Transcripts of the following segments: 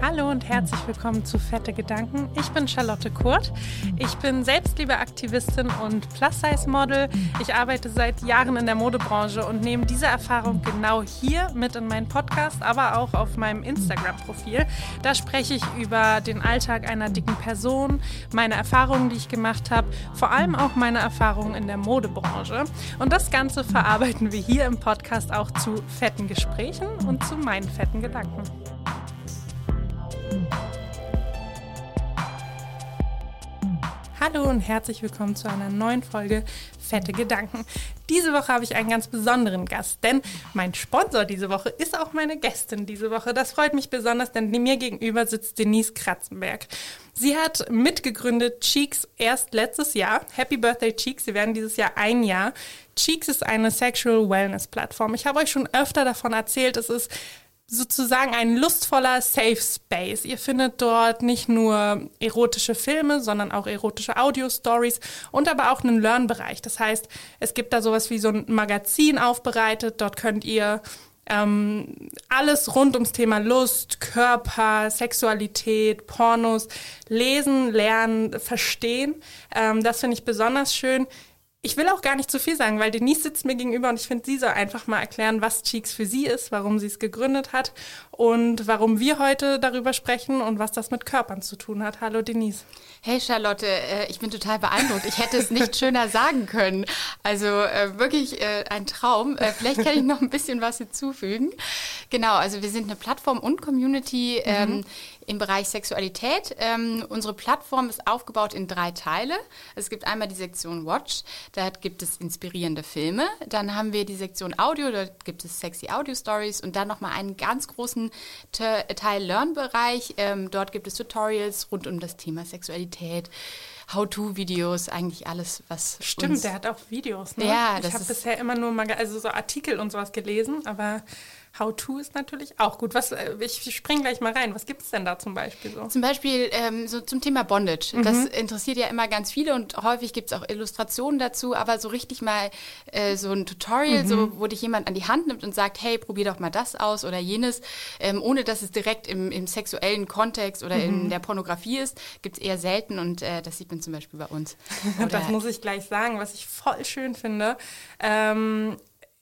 Hallo und herzlich willkommen zu Fette Gedanken. Ich bin Charlotte Kurt. Ich bin Selbstliebeaktivistin und Plus-Size-Model. Ich arbeite seit Jahren in der Modebranche und nehme diese Erfahrung genau hier mit in meinen Podcast, aber auch auf meinem Instagram-Profil. Da spreche ich über den Alltag einer dicken Person, meine Erfahrungen, die ich gemacht habe, vor allem auch meine Erfahrungen in der Modebranche. Und das Ganze verarbeiten wir hier im Podcast auch zu fetten Gesprächen und zu meinen fetten Gedanken. Hallo und herzlich willkommen zu einer neuen Folge Fette Gedanken. Diese Woche habe ich einen ganz besonderen Gast, denn mein Sponsor diese Woche ist auch meine Gästin diese Woche. Das freut mich besonders, denn mir gegenüber sitzt Denise Kratzenberg. Sie hat mitgegründet Cheeks erst letztes Jahr. Happy Birthday Cheeks. Sie werden dieses Jahr ein Jahr. Cheeks ist eine Sexual Wellness Plattform. Ich habe euch schon öfter davon erzählt. Es ist sozusagen ein lustvoller Safe Space. Ihr findet dort nicht nur erotische Filme, sondern auch erotische Audio-Stories und aber auch einen Learn-Bereich. Das heißt, es gibt da sowas wie so ein Magazin aufbereitet. Dort könnt ihr ähm, alles rund ums Thema Lust, Körper, Sexualität, Pornos lesen, lernen, verstehen. Ähm, das finde ich besonders schön. Ich will auch gar nicht zu viel sagen, weil Denise sitzt mir gegenüber und ich finde, sie soll einfach mal erklären, was Cheeks für sie ist, warum sie es gegründet hat und warum wir heute darüber sprechen und was das mit Körpern zu tun hat. Hallo Denise. Hey Charlotte, äh, ich bin total beeindruckt. Ich hätte es nicht schöner sagen können. Also äh, wirklich äh, ein Traum. Vielleicht kann ich noch ein bisschen was hinzufügen. Genau, also wir sind eine Plattform und Community. Mhm. Im Bereich Sexualität. Ähm, unsere Plattform ist aufgebaut in drei Teile. Es gibt einmal die Sektion Watch, da gibt es inspirierende Filme. Dann haben wir die Sektion Audio, da gibt es sexy Audio Stories und dann nochmal einen ganz großen Teil Learn-Bereich. Ähm, dort gibt es Tutorials rund um das Thema Sexualität. How-to-Videos, eigentlich alles, was. Stimmt, der hat auch Videos. Ne? Ja, ich habe bisher immer nur mal, also so Artikel und sowas gelesen, aber How-to ist natürlich auch gut. Was, äh, ich springe gleich mal rein. Was gibt es denn da zum Beispiel so? Zum Beispiel ähm, so zum Thema Bondage. Mhm. Das interessiert ja immer ganz viele und häufig gibt es auch Illustrationen dazu, aber so richtig mal äh, so ein Tutorial, mhm. so, wo dich jemand an die Hand nimmt und sagt, hey, probier doch mal das aus oder jenes, ähm, ohne dass es direkt im, im sexuellen Kontext oder mhm. in der Pornografie ist, gibt es eher selten und äh, das sieht man zum Beispiel bei uns. das muss ich gleich sagen, was ich voll schön finde. Ähm,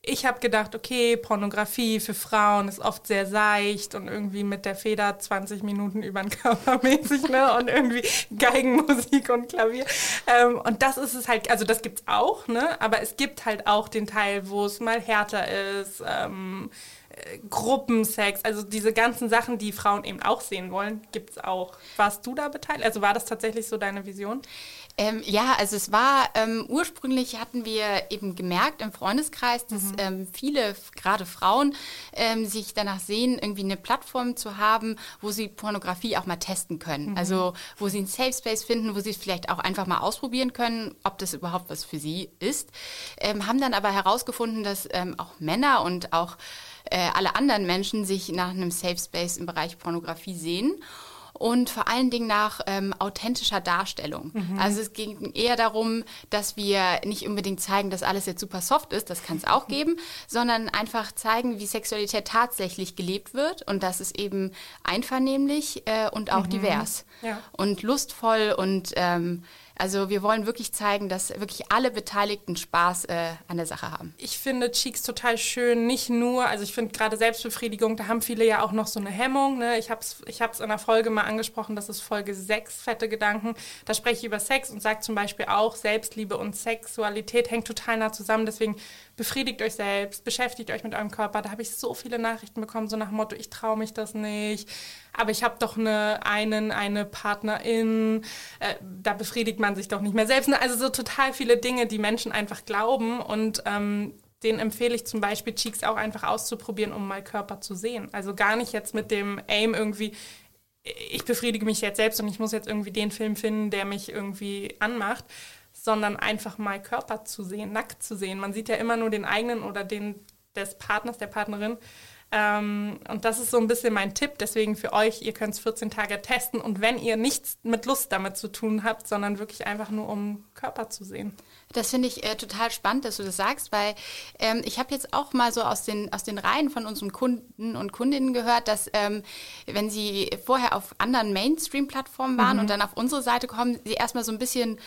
ich habe gedacht, okay, Pornografie für Frauen ist oft sehr seicht und irgendwie mit der Feder 20 Minuten über den Körper mäßig, ne? Und irgendwie Geigenmusik und Klavier. Ähm, und das ist es halt, also das gibt's auch, ne? Aber es gibt halt auch den Teil, wo es mal härter ist, ähm, äh, Gruppensex, also diese ganzen Sachen, die Frauen eben auch sehen wollen, gibt's auch. Warst du da beteiligt? Also war das tatsächlich so deine Vision? Ähm, ja, also es war ähm, ursprünglich hatten wir eben gemerkt im Freundeskreis, dass mhm. ähm, viele, gerade Frauen, ähm, sich danach sehen, irgendwie eine Plattform zu haben, wo sie Pornografie auch mal testen können. Mhm. Also wo sie einen Safe Space finden, wo sie es vielleicht auch einfach mal ausprobieren können, ob das überhaupt was für sie ist. Ähm, haben dann aber herausgefunden, dass ähm, auch Männer und auch äh, alle anderen Menschen sich nach einem Safe Space im Bereich Pornografie sehen und vor allen Dingen nach ähm, authentischer Darstellung. Mhm. Also es ging eher darum, dass wir nicht unbedingt zeigen, dass alles jetzt super soft ist, das kann es auch geben, sondern einfach zeigen, wie Sexualität tatsächlich gelebt wird und dass es eben einvernehmlich äh, und auch mhm. divers ja. und lustvoll und ähm, also wir wollen wirklich zeigen, dass wirklich alle Beteiligten Spaß äh, an der Sache haben. Ich finde Cheeks total schön, nicht nur, also ich finde gerade Selbstbefriedigung, da haben viele ja auch noch so eine Hemmung. Ne? Ich habe es ich in der Folge mal angesprochen, das ist Folge 6, fette Gedanken. Da spreche ich über Sex und sage zum Beispiel auch, Selbstliebe und Sexualität hängt total nah zusammen. Deswegen befriedigt euch selbst, beschäftigt euch mit eurem Körper. Da habe ich so viele Nachrichten bekommen, so nach dem Motto, ich traue mich das nicht, aber ich habe doch eine, einen, eine Partnerin, äh, da befriedigt man sich doch nicht mehr selbst. Also so total viele Dinge, die Menschen einfach glauben und ähm, den empfehle ich zum Beispiel Cheeks auch einfach auszuprobieren, um mal Körper zu sehen. Also gar nicht jetzt mit dem Aim irgendwie, ich befriedige mich jetzt selbst und ich muss jetzt irgendwie den Film finden, der mich irgendwie anmacht, sondern einfach mal Körper zu sehen, nackt zu sehen. Man sieht ja immer nur den eigenen oder den des Partners, der Partnerin. Ähm, und das ist so ein bisschen mein Tipp. Deswegen für euch, ihr könnt es 14 Tage testen. Und wenn ihr nichts mit Lust damit zu tun habt, sondern wirklich einfach nur um Körper zu sehen. Das finde ich äh, total spannend, dass du das sagst, weil ähm, ich habe jetzt auch mal so aus den, aus den Reihen von unseren Kunden und Kundinnen gehört, dass ähm, wenn sie vorher auf anderen Mainstream-Plattformen waren mhm. und dann auf unsere Seite kommen, sie erstmal so ein bisschen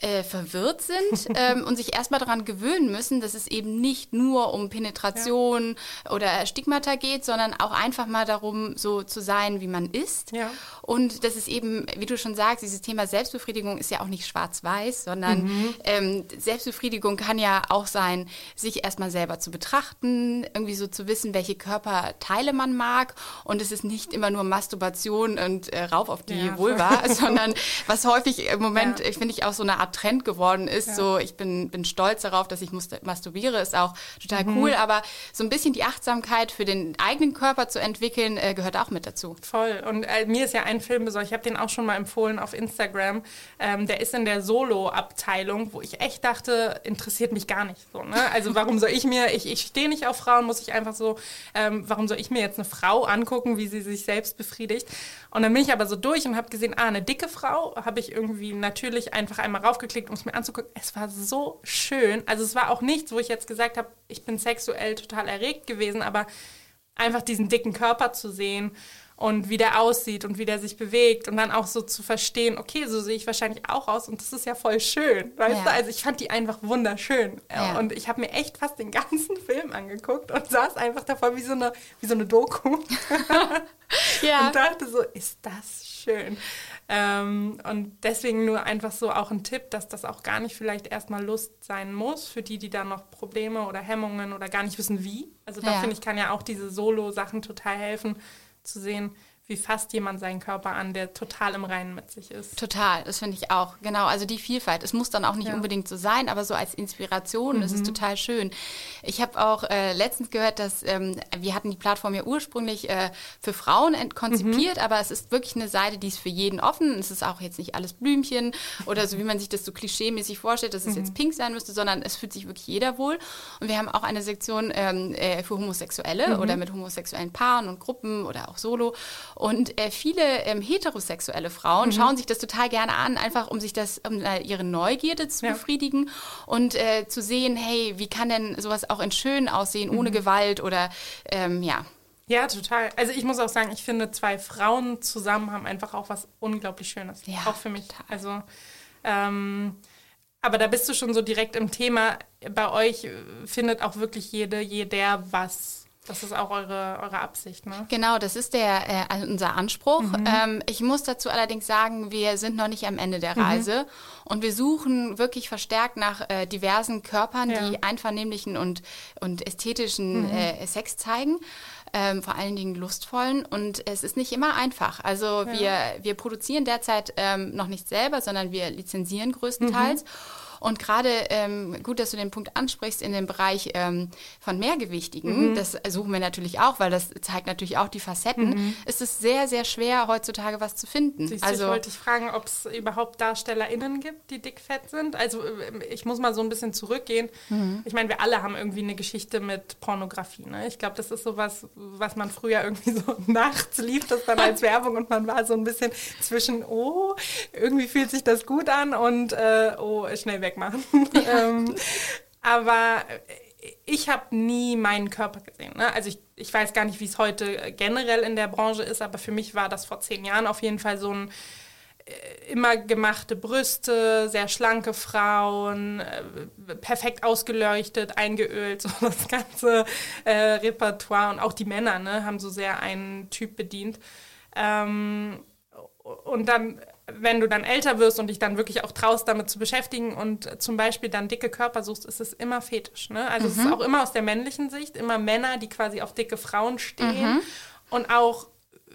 äh, verwirrt sind ähm, und sich erstmal daran gewöhnen müssen, dass es eben nicht nur um Penetration ja. oder Stigmata geht, sondern auch einfach mal darum, so zu sein, wie man ist. Ja. Und das ist eben, wie du schon sagst, dieses Thema Selbstbefriedigung ist ja auch nicht schwarz-weiß, sondern mhm. ähm, Selbstbefriedigung kann ja auch sein, sich erstmal selber zu betrachten, irgendwie so zu wissen, welche Körperteile man mag. Und es ist nicht immer nur Masturbation und äh, rauf auf die ja. Vulva, sondern was häufig im Moment, ja. finde ich, auch so eine Art Art Trend geworden ist. Ja. So, ich bin, bin stolz darauf, dass ich masturbiere, ist auch total mhm. cool. Aber so ein bisschen die Achtsamkeit für den eigenen Körper zu entwickeln, äh, gehört auch mit dazu. Voll. Und äh, mir ist ja ein Film besonders, ich habe den auch schon mal empfohlen auf Instagram. Ähm, der ist in der Solo-Abteilung, wo ich echt dachte, interessiert mich gar nicht so. Ne? Also warum soll ich mir, ich, ich stehe nicht auf Frauen, muss ich einfach so, ähm, warum soll ich mir jetzt eine Frau angucken, wie sie sich selbst befriedigt? Und dann bin ich aber so durch und habe gesehen, ah, eine dicke Frau, habe ich irgendwie natürlich einfach einmal rauf draufgeklickt, um es mir anzugucken. Es war so schön. Also es war auch nichts, wo ich jetzt gesagt habe, ich bin sexuell total erregt gewesen, aber einfach diesen dicken Körper zu sehen und wie der aussieht und wie der sich bewegt und dann auch so zu verstehen, okay, so sehe ich wahrscheinlich auch aus und das ist ja voll schön, weißt ja. du? Also ich fand die einfach wunderschön ja. und ich habe mir echt fast den ganzen Film angeguckt und saß einfach davor wie so eine, wie so eine Doku ja. und dachte so, ist das schön. Ähm, und deswegen nur einfach so auch ein Tipp, dass das auch gar nicht vielleicht erstmal Lust sein muss für die, die da noch Probleme oder Hemmungen oder gar nicht wissen wie. Also da ja. finde ich, kann ja auch diese Solo-Sachen total helfen zu sehen, wie fasst jemand seinen Körper an, der total im Reinen mit sich ist. Total, das finde ich auch. Genau, also die Vielfalt. Es muss dann auch nicht ja. unbedingt so sein, aber so als Inspiration mhm. ist es mhm. total schön. Ich habe auch äh, letztens gehört, dass ähm, wir hatten die Plattform ja ursprünglich äh, für Frauen konzipiert, mhm. aber es ist wirklich eine Seite, die ist für jeden offen. Es ist auch jetzt nicht alles Blümchen oder so, wie man sich das so klischeemäßig vorstellt, dass es mhm. jetzt pink sein müsste, sondern es fühlt sich wirklich jeder wohl. Und wir haben auch eine Sektion ähm, äh, für Homosexuelle mhm. oder mit homosexuellen Paaren und Gruppen oder auch Solo. Und äh, viele ähm, heterosexuelle Frauen mhm. schauen sich das total gerne an, einfach um sich das, um äh, ihre Neugierde zu ja. befriedigen und äh, zu sehen, hey, wie kann denn sowas auch in schön aussehen, ohne mhm. Gewalt oder ähm, ja. Ja, total. Also ich muss auch sagen, ich finde, zwei Frauen zusammen haben einfach auch was unglaublich Schönes. Ja, auch für mich. Total. Also ähm, aber da bist du schon so direkt im Thema. Bei euch äh, findet auch wirklich jede, jeder was das ist auch eure, eure Absicht, ne? Genau, das ist der, äh, also unser Anspruch. Mhm. Ähm, ich muss dazu allerdings sagen, wir sind noch nicht am Ende der mhm. Reise mhm. und wir suchen wirklich verstärkt nach äh, diversen Körpern, ja. die einvernehmlichen und, und ästhetischen mhm. äh, Sex zeigen. Ähm, vor allen Dingen lustvollen. Und es ist nicht immer einfach. Also ja. wir, wir produzieren derzeit ähm, noch nicht selber, sondern wir lizenzieren größtenteils. Mhm. Und gerade ähm, gut, dass du den Punkt ansprichst in dem Bereich ähm, von Mehrgewichtigen, mhm. das suchen wir natürlich auch, weil das zeigt natürlich auch die Facetten, mhm. ist es sehr, sehr schwer, heutzutage was zu finden. Siehst also, ich wollte dich fragen, ob es überhaupt DarstellerInnen gibt, die dickfett sind. Also ähm, ich muss mal so ein bisschen zurückgehen. Mhm. Ich meine, wir alle haben irgendwie eine Geschichte mit Pornografie. Ne? Ich glaube, das ist sowas, was man früher irgendwie so nachts lief, das dann als Werbung und man war so ein bisschen zwischen, oh, irgendwie fühlt sich das gut an und äh, oh, schnell weg wegmachen. Ja. ähm, aber ich habe nie meinen Körper gesehen. Ne? Also ich, ich weiß gar nicht, wie es heute generell in der Branche ist, aber für mich war das vor zehn Jahren auf jeden Fall so ein äh, immer gemachte Brüste, sehr schlanke Frauen, äh, perfekt ausgeleuchtet, eingeölt, so das ganze äh, Repertoire und auch die Männer ne, haben so sehr einen Typ bedient. Ähm, und dann wenn du dann älter wirst und dich dann wirklich auch traust, damit zu beschäftigen und zum Beispiel dann dicke Körper suchst, ist es immer fetisch. Ne? Also mhm. es ist mhm. auch immer aus der männlichen Sicht, immer Männer, die quasi auf dicke Frauen stehen mhm. und auch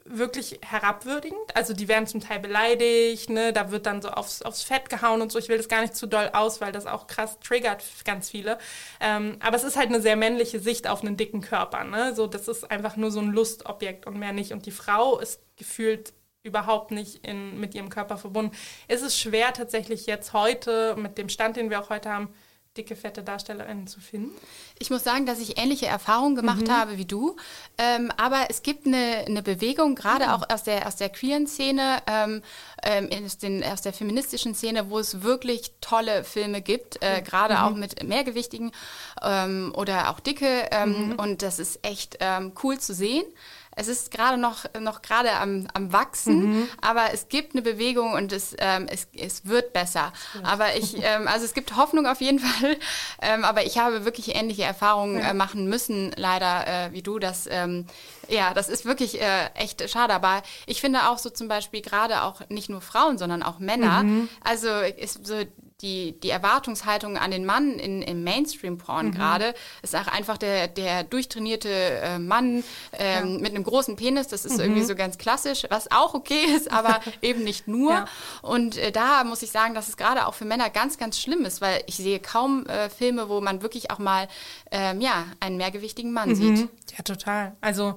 wirklich herabwürdigend. Also die werden zum Teil beleidigt, ne? da wird dann so aufs, aufs Fett gehauen und so. Ich will das gar nicht zu doll aus, weil das auch krass triggert ganz viele. Ähm, aber es ist halt eine sehr männliche Sicht auf einen dicken Körper. Ne? So, das ist einfach nur so ein Lustobjekt und mehr nicht. Und die Frau ist gefühlt überhaupt nicht in, mit ihrem Körper verbunden. Es ist schwer tatsächlich jetzt heute, mit dem Stand, den wir auch heute haben, dicke, fette DarstellerInnen zu finden? Ich muss sagen, dass ich ähnliche Erfahrungen gemacht mhm. habe wie du. Ähm, aber es gibt eine, eine Bewegung, gerade mhm. auch aus der, aus der queeren Szene, ähm, ähm, aus, den, aus der feministischen Szene, wo es wirklich tolle Filme gibt, äh, gerade mhm. auch mit mehrgewichtigen ähm, oder auch dicke. Ähm, mhm. Und das ist echt ähm, cool zu sehen. Es ist gerade noch, noch gerade am, am Wachsen, mhm. aber es gibt eine Bewegung und es, ähm, es, es wird besser. Ja. Aber ich, ähm, also es gibt Hoffnung auf jeden Fall, ähm, aber ich habe wirklich ähnliche Erfahrungen ja. äh, machen müssen, leider äh, wie du, dass ähm, ja, das ist wirklich äh, echt schade. Aber ich finde auch so zum Beispiel gerade auch nicht nur Frauen, sondern auch Männer. Mhm. Also ist so die, die Erwartungshaltung an den Mann in, im Mainstream-Porn mhm. gerade ist auch einfach der, der durchtrainierte äh, Mann ähm, ja. mit einem großen Penis. Das ist mhm. irgendwie so ganz klassisch, was auch okay ist, aber eben nicht nur. Ja. Und äh, da muss ich sagen, dass es gerade auch für Männer ganz, ganz schlimm ist, weil ich sehe kaum äh, Filme, wo man wirklich auch mal ähm, ja, einen mehrgewichtigen Mann mhm. sieht. Ja, total. Also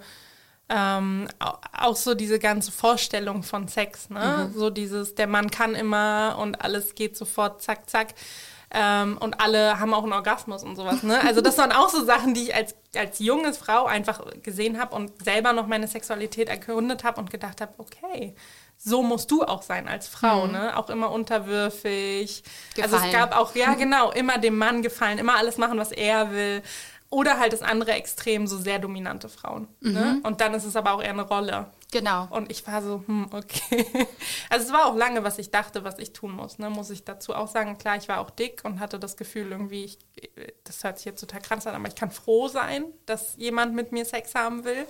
ähm, auch so diese ganze Vorstellung von Sex, ne? Mhm. So dieses, der Mann kann immer und alles geht sofort zack, zack. Ähm, und alle haben auch einen Orgasmus und sowas, ne? Also das waren auch so Sachen, die ich als, als junge Frau einfach gesehen habe und selber noch meine Sexualität erkundet habe und gedacht habe, okay, so musst du auch sein als Frau, mhm. ne? Auch immer unterwürfig. Gefallen. Also es gab auch, ja genau, immer dem Mann gefallen, immer alles machen, was er will. Oder halt das andere Extrem, so sehr dominante Frauen. Ne? Mhm. Ne? Und dann ist es aber auch eher eine Rolle. Genau. Und ich war so, hm, okay. Also es war auch lange, was ich dachte, was ich tun muss. Ne? Muss ich dazu auch sagen, klar, ich war auch dick und hatte das Gefühl irgendwie, ich, das hört sich jetzt total krass an, aber ich kann froh sein, dass jemand mit mir Sex haben will.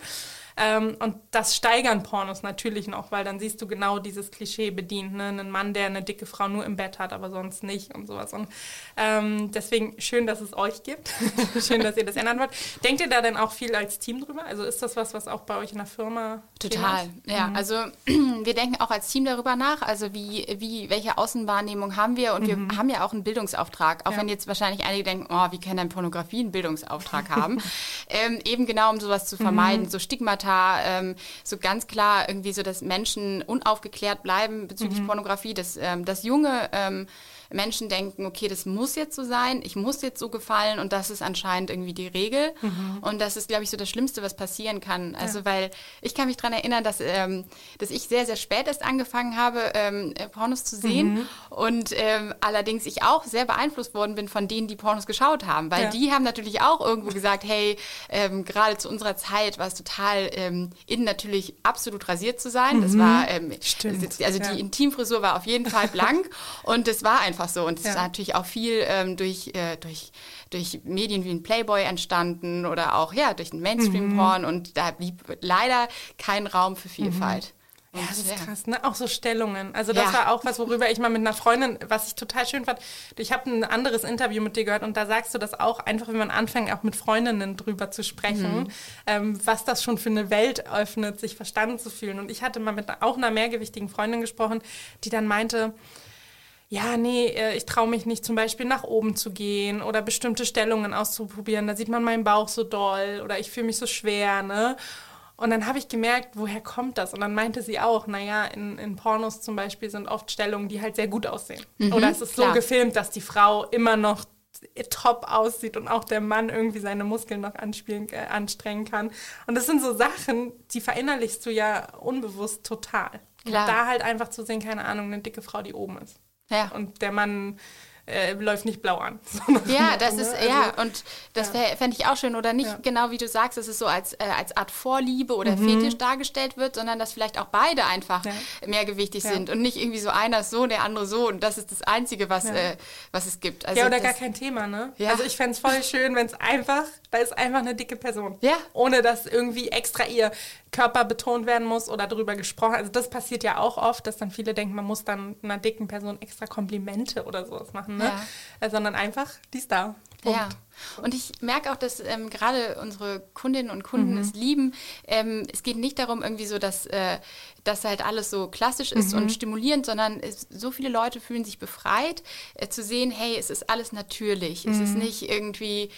Ähm, und das steigern Pornos natürlich noch, weil dann siehst du genau dieses Klischee bedient. Ne? Ein Mann, der eine dicke Frau nur im Bett hat, aber sonst nicht und sowas. Und ähm, deswegen schön, dass es euch gibt. schön, dass ihr das ändern wollt. Denkt ihr da denn auch viel als Team drüber? Also ist das was, was auch bei euch in der Firma Total, ja. Mhm. Also wir denken auch als Team darüber nach, also wie, wie, welche Außenwahrnehmung haben wir und mhm. wir haben ja auch einen Bildungsauftrag, auch ja. wenn jetzt wahrscheinlich einige denken, oh, wie kann denn Pornografie einen Bildungsauftrag haben? ähm, eben genau, um sowas zu vermeiden, mhm. so Stigmata, ähm, so ganz klar irgendwie so, dass Menschen unaufgeklärt bleiben bezüglich mhm. Pornografie, dass, ähm, dass junge ähm, Menschen denken, okay, das muss jetzt so sein, ich muss jetzt so gefallen und das ist anscheinend irgendwie die Regel. Mhm. Und das ist, glaube ich, so das Schlimmste, was passieren kann. Also, ja. weil ich kann mich daran erinnern, dass, ähm, dass ich sehr, sehr spät erst angefangen habe, ähm, Pornos zu sehen mhm. und ähm, allerdings ich auch sehr beeinflusst worden bin von denen, die Pornos geschaut haben, weil ja. die haben natürlich auch irgendwo gesagt, hey, ähm, gerade zu unserer Zeit war es total ähm, innen natürlich absolut rasiert zu sein. Mhm. Das war, ähm, also ja. die Intimfrisur war auf jeden Fall blank und es war einfach einfach so. Und es ja. ist natürlich auch viel ähm, durch, äh, durch, durch Medien wie ein Playboy entstanden oder auch ja, durch den Mainstream-Porn. Mhm. Und da blieb leider kein Raum für Vielfalt. Mhm. Ja, das ist krass, ne? Auch so Stellungen. Also das ja. war auch was, worüber ich mal mit einer Freundin, was ich total schön fand. Ich habe ein anderes Interview mit dir gehört und da sagst du das auch einfach, wenn man anfängt, auch mit Freundinnen drüber zu sprechen, mhm. ähm, was das schon für eine Welt öffnet, sich verstanden zu fühlen. Und ich hatte mal mit auch einer mehrgewichtigen Freundin gesprochen, die dann meinte, ja, nee, äh, ich traue mich nicht zum Beispiel nach oben zu gehen oder bestimmte Stellungen auszuprobieren. Da sieht man meinen Bauch so doll oder ich fühle mich so schwer, ne? Und dann habe ich gemerkt, woher kommt das? Und dann meinte sie auch, naja, in, in Pornos zum Beispiel sind oft Stellungen, die halt sehr gut aussehen. Mhm, oder es ist klar. so gefilmt, dass die Frau immer noch top aussieht und auch der Mann irgendwie seine Muskeln noch anspielen, äh, anstrengen kann. Und das sind so Sachen, die verinnerlichst du ja unbewusst total. Klar. Und da halt einfach zu sehen, keine Ahnung, eine dicke Frau, die oben ist. Ja. Und der Mann äh, läuft nicht blau an. Ja, das ist, also, ja, und das ja. fände ich auch schön. Oder nicht ja. genau wie du sagst, dass es so als, äh, als Art Vorliebe oder mhm. Fetisch dargestellt wird, sondern dass vielleicht auch beide einfach ja. mehrgewichtig sind und nicht irgendwie so einer ist so, der andere so und das ist das Einzige, was, äh, was es gibt. Also ja, oder gar kein Thema, ne? Also ich fände es voll schön, wenn es einfach, da ist einfach eine dicke Person. Ja. Ohne dass irgendwie extra ihr Körper betont werden muss oder darüber gesprochen. Also das passiert ja auch oft, dass dann viele denken, man muss dann einer dicken Person extra Komplimente oder sowas machen, ne? Ja. Äh, sondern einfach, die ist da. Punkt. Ja. Und ich merke auch, dass ähm, gerade unsere Kundinnen und Kunden mhm. es lieben. Ähm, es geht nicht darum, irgendwie so, dass äh, das halt alles so klassisch ist mhm. und stimulierend, sondern es, so viele Leute fühlen sich befreit, äh, zu sehen, hey, es ist alles natürlich. Mhm. Es ist mhm. nicht irgendwie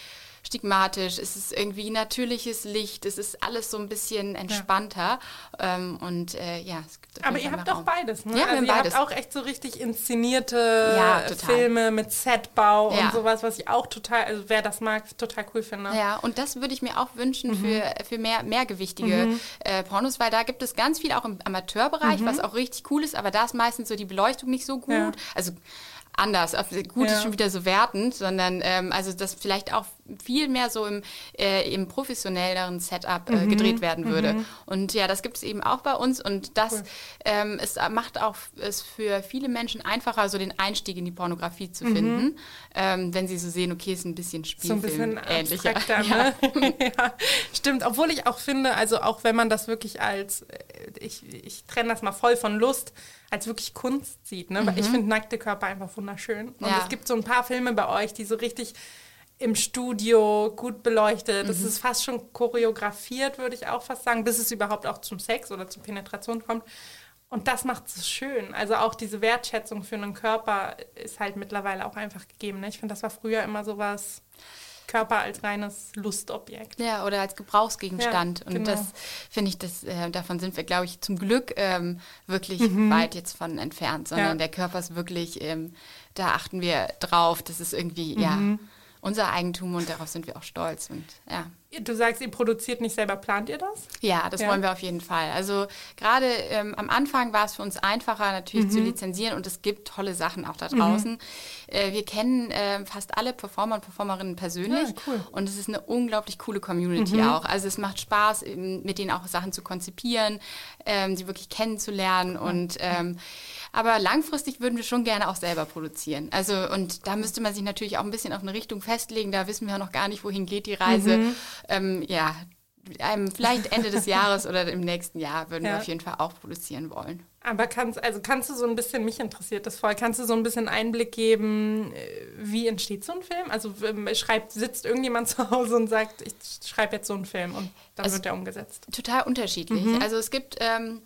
stigmatisch, es ist irgendwie natürliches Licht, es ist alles so ein bisschen entspannter. Ja. Ähm, und äh, ja, es gibt Aber ihr habt auch beides, ne? Ja, also ihr beides. habt auch echt so richtig inszenierte ja, Filme mit Setbau und sowas, was ich auch total, also wer das mag, total cool finde. Ja, und das würde ich mir auch wünschen mhm. für, für mehr mehrgewichtige mhm. äh, Pornos, weil da gibt es ganz viel auch im Amateurbereich, mhm. was auch richtig cool ist, aber da ist meistens so die Beleuchtung nicht so gut. Also anders. Gut ja. ist schon wieder so wertend, sondern ähm, also das vielleicht auch viel mehr so im, äh, im professionelleren Setup äh, mhm. gedreht werden würde. Mhm. Und ja, das gibt es eben auch bei uns und das cool. ähm, es macht auch es für viele Menschen einfacher, so den Einstieg in die Pornografie zu mhm. finden, ähm, wenn sie so sehen, okay, ist ein bisschen Spielfilm so ein bisschen ähnlicher. Ne? ja. Stimmt, obwohl ich auch finde, also auch wenn man das wirklich als, äh, ich, ich trenne das mal voll von Lust, als wirklich Kunst sieht. Ne? Mhm. Ich finde nackte Körper einfach wunderschön. Und ja. es gibt so ein paar Filme bei euch, die so richtig im Studio gut beleuchtet. Das mhm. ist fast schon choreografiert, würde ich auch fast sagen, bis es überhaupt auch zum Sex oder zur Penetration kommt. Und das macht es schön. Also auch diese Wertschätzung für einen Körper ist halt mittlerweile auch einfach gegeben. Ne? Ich finde, das war früher immer so was Körper als reines Lustobjekt. Ja, oder als Gebrauchsgegenstand. Ja, und genau. das finde ich, das, äh, davon sind wir, glaube ich, zum Glück ähm, wirklich mhm. weit jetzt von entfernt, sondern ja. der Körper ist wirklich, ähm, da achten wir drauf, das ist irgendwie, mhm. ja unser Eigentum und darauf sind wir auch stolz. Und, ja. Du sagst, ihr produziert nicht selber, plant ihr das? Ja, das ja. wollen wir auf jeden Fall. Also gerade ähm, am Anfang war es für uns einfacher natürlich mhm. zu lizenzieren und es gibt tolle Sachen auch da draußen. Mhm. Äh, wir kennen äh, fast alle Performer und Performerinnen persönlich ja, cool. und es ist eine unglaublich coole Community mhm. auch. Also es macht Spaß, mit denen auch Sachen zu konzipieren, ähm, sie wirklich kennenzulernen und ähm, aber langfristig würden wir schon gerne auch selber produzieren. Also, und da müsste man sich natürlich auch ein bisschen auf eine Richtung festlegen. Da wissen wir noch gar nicht, wohin geht die Reise. Ähm, ja, ähm, vielleicht Ende des Jahres oder im nächsten Jahr würden ja. wir auf jeden Fall auch produzieren wollen. Aber kannst, also kannst du so ein bisschen, mich interessiert das voll, kannst du so ein bisschen Einblick geben, äh, wie entsteht so ein Film? Also ähm, schreibt, sitzt irgendjemand zu Hause und sagt, ich schreibe jetzt so einen Film und dann also, wird der umgesetzt? Total unterschiedlich. Mhm. Also es gibt ähm,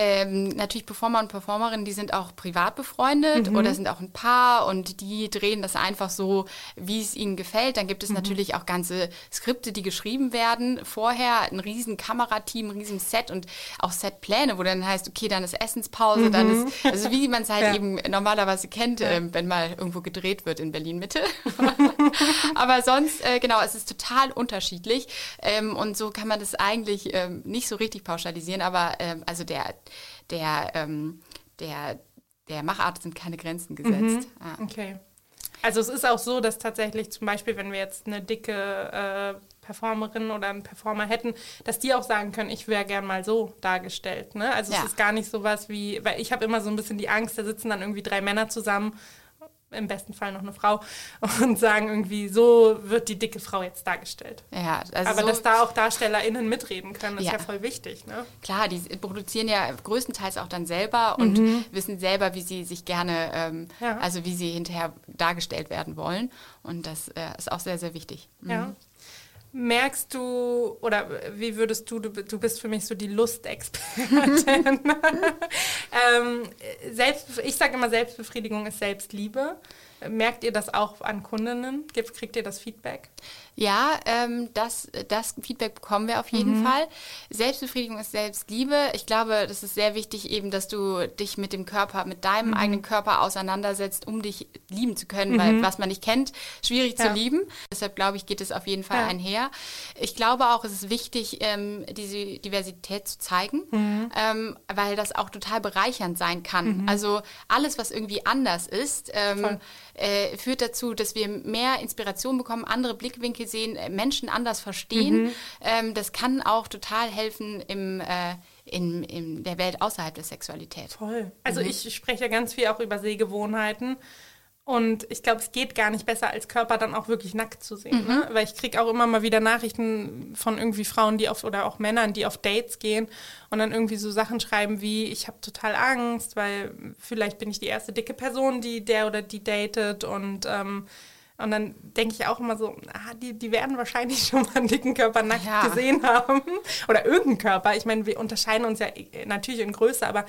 ähm, natürlich Performer und Performerinnen, die sind auch privat befreundet mhm. oder sind auch ein Paar und die drehen das einfach so, wie es ihnen gefällt. Dann gibt es mhm. natürlich auch ganze Skripte, die geschrieben werden. Vorher ein riesen Kamerateam, ein riesen Set und auch Setpläne, wo dann heißt, okay, dann ist Essenspause, mhm. dann ist, also wie man es halt ja. eben normalerweise kennt, ähm, wenn mal irgendwo gedreht wird in Berlin-Mitte. Aber sonst, äh, genau, es ist total unterschiedlich ähm, und so kann man das eigentlich ähm, nicht so richtig pauschalisieren, aber ähm, also der der, ähm, der, der Machart sind keine Grenzen gesetzt. Mhm. Ah. Okay. Also es ist auch so, dass tatsächlich zum Beispiel, wenn wir jetzt eine dicke äh, Performerin oder einen Performer hätten, dass die auch sagen können, ich wäre gern mal so dargestellt. Ne? Also ja. es ist gar nicht so was wie, weil ich habe immer so ein bisschen die Angst, da sitzen dann irgendwie drei Männer zusammen im besten Fall noch eine Frau und sagen irgendwie, so wird die dicke Frau jetzt dargestellt. Ja, also Aber so dass da auch DarstellerInnen mitreden können, ist ja, ja voll wichtig. Ne? Klar, die produzieren ja größtenteils auch dann selber und mhm. wissen selber, wie sie sich gerne, ähm, ja. also wie sie hinterher dargestellt werden wollen. Und das äh, ist auch sehr, sehr wichtig. Mhm. Ja. Merkst du, oder wie würdest du, du, du bist für mich so die Lustexpertin. ähm, selbst, ich sage immer, Selbstbefriedigung ist Selbstliebe. Merkt ihr das auch an Kundinnen? Kriegt ihr das Feedback? Ja, ähm, das, das Feedback bekommen wir auf jeden mhm. Fall. Selbstbefriedigung ist Selbstliebe. Ich glaube, das ist sehr wichtig eben, dass du dich mit dem Körper, mit deinem mhm. eigenen Körper auseinandersetzt, um dich lieben zu können, mhm. weil was man nicht kennt, schwierig ja. zu lieben. Deshalb glaube ich, geht es auf jeden Fall ja. einher. Ich glaube auch, es ist wichtig, ähm, diese Diversität zu zeigen, mhm. ähm, weil das auch total bereichernd sein kann. Mhm. Also alles, was irgendwie anders ist, ähm, äh, führt dazu, dass wir mehr Inspiration bekommen, andere Blickwinkel sehen, äh, Menschen anders verstehen. Mhm. Ähm, das kann auch total helfen im äh, in, in der Welt außerhalb der Sexualität. Voll. Also mhm. ich spreche ja ganz viel auch über Sehgewohnheiten und ich glaube, es geht gar nicht besser, als Körper dann auch wirklich nackt zu sehen. Mhm. Ne? Weil ich kriege auch immer mal wieder Nachrichten von irgendwie Frauen, die auf oder auch Männern, die auf Dates gehen und dann irgendwie so Sachen schreiben wie, ich habe total Angst, weil vielleicht bin ich die erste dicke Person, die der oder die datet und ähm, und dann denke ich auch immer so, ah, die, die werden wahrscheinlich schon mal einen dicken Körper nackt ja. gesehen haben. Oder irgendeinen Körper. Ich meine, wir unterscheiden uns ja natürlich in Größe, aber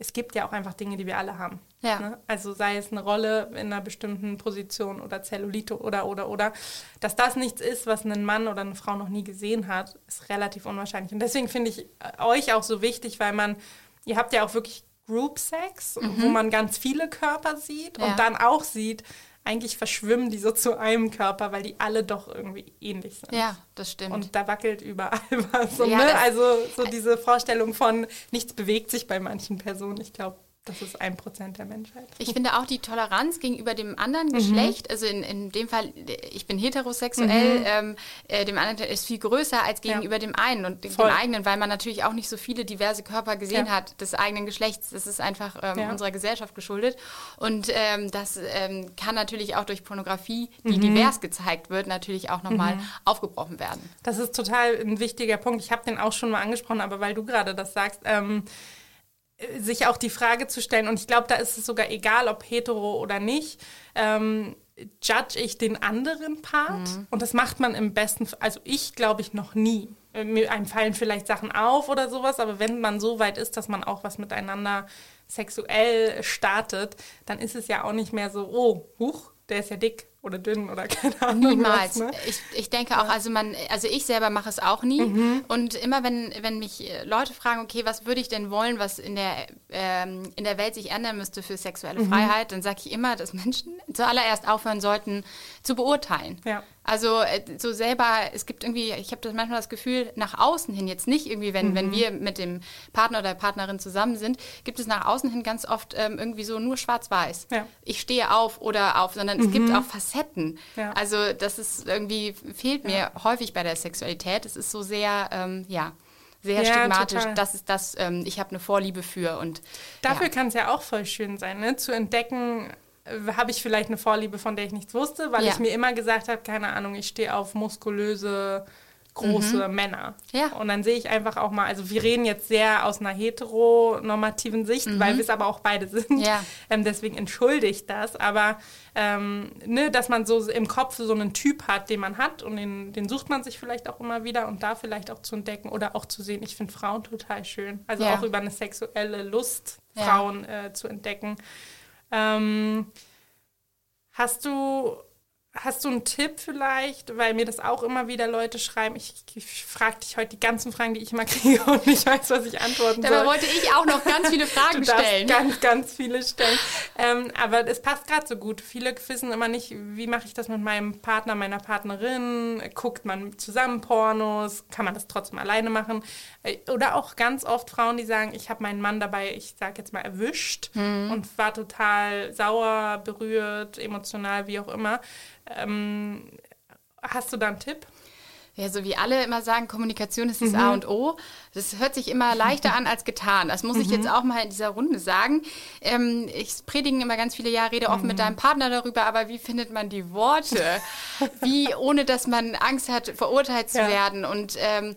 es gibt ja auch einfach Dinge, die wir alle haben. Ja. Ne? Also sei es eine Rolle in einer bestimmten Position oder Zellulite oder, oder, oder. Dass das nichts ist, was ein Mann oder eine Frau noch nie gesehen hat, ist relativ unwahrscheinlich. Und deswegen finde ich äh, euch auch so wichtig, weil man, ihr habt ja auch wirklich Group Sex, mhm. wo man ganz viele Körper sieht ja. und dann auch sieht, eigentlich verschwimmen die so zu einem Körper, weil die alle doch irgendwie ähnlich sind. Ja, das stimmt. Und da wackelt überall was. Ja, ne? Also so diese Vorstellung von, nichts bewegt sich bei manchen Personen. Ich glaube, das ist ein Prozent der Menschheit. Ich finde auch die Toleranz gegenüber dem anderen Geschlecht, mhm. also in, in dem Fall, ich bin heterosexuell, mhm. ähm, äh, dem anderen ist viel größer als gegenüber ja. dem einen und dem, dem eigenen, weil man natürlich auch nicht so viele diverse Körper gesehen ja. hat des eigenen Geschlechts. Das ist einfach ähm, ja. unserer Gesellschaft geschuldet. Und ähm, das ähm, kann natürlich auch durch Pornografie, die mhm. divers gezeigt wird, natürlich auch nochmal mhm. aufgebrochen werden. Das ist total ein wichtiger Punkt. Ich habe den auch schon mal angesprochen, aber weil du gerade das sagst, ähm, sich auch die Frage zu stellen, und ich glaube, da ist es sogar egal, ob hetero oder nicht, ähm, judge ich den anderen Part? Mhm. Und das macht man im besten, also ich glaube ich noch nie. Mir fallen vielleicht Sachen auf oder sowas, aber wenn man so weit ist, dass man auch was miteinander sexuell startet, dann ist es ja auch nicht mehr so, oh, huch, der ist ja dick oder dünn oder keine Ahnung. Niemals. Was, ne? ich, ich denke auch, also man, also ich selber mache es auch nie. Mhm. Und immer wenn, wenn mich äh, Leute fragen, okay, was würde ich denn wollen, was in der, ähm, in der Welt sich ändern müsste für sexuelle mhm. Freiheit, dann sage ich immer, dass Menschen zuallererst aufhören sollten zu beurteilen. Ja. Also äh, so selber, es gibt irgendwie, ich habe das manchmal das Gefühl, nach außen hin, jetzt nicht irgendwie, wenn, mhm. wenn wir mit dem Partner oder der Partnerin zusammen sind, gibt es nach außen hin ganz oft ähm, irgendwie so nur schwarz-weiß. Ja. Ich stehe auf oder auf, sondern mhm. es gibt mhm. auch Facetten. Ja. Also das ist irgendwie, fehlt mir häufig bei der Sexualität. Es ist so sehr, ähm, ja sehr ja, stigmatisch. Total. Das ist das, ähm, ich habe eine Vorliebe für und dafür ja. kann es ja auch voll schön sein, ne? zu entdecken, habe ich vielleicht eine Vorliebe, von der ich nichts wusste, weil ja. ich mir immer gesagt habe, keine Ahnung, ich stehe auf muskulöse, große mhm. Männer. Ja. Und dann sehe ich einfach auch mal, also wir reden jetzt sehr aus einer heteronormativen Sicht, mhm. weil wir es aber auch beide sind. Ja. Ähm, deswegen entschuldigt das. Aber ähm, ne, dass man so im Kopf so einen Typ hat, den man hat und den, den sucht man sich vielleicht auch immer wieder und da vielleicht auch zu entdecken oder auch zu sehen. Ich finde Frauen total schön. Also ja. auch über eine sexuelle Lust Frauen äh, zu entdecken. Ähm, hast du Hast du einen Tipp vielleicht, weil mir das auch immer wieder Leute schreiben? Ich, ich frage dich heute die ganzen Fragen, die ich immer kriege und ich weiß, was ich antworten soll. Dabei wollte ich auch noch ganz viele Fragen stellen. Ganz, ganz viele stellen. Ähm, aber es passt gerade so gut. Viele wissen immer nicht, wie mache ich das mit meinem Partner, meiner Partnerin? Guckt man zusammen Pornos? Kann man das trotzdem alleine machen? Äh, oder auch ganz oft Frauen, die sagen, ich habe meinen Mann dabei, ich sage jetzt mal, erwischt mhm. und war total sauer, berührt, emotional, wie auch immer. Ähm, hast du da einen Tipp? Ja, so wie alle immer sagen, Kommunikation ist das mhm. A und O. Das hört sich immer leichter an als getan. Das muss mhm. ich jetzt auch mal in dieser Runde sagen. Ähm, ich predige immer ganz viele Jahre, rede oft mhm. mit deinem Partner darüber, aber wie findet man die Worte? wie, ohne dass man Angst hat, verurteilt zu ja. werden und ähm,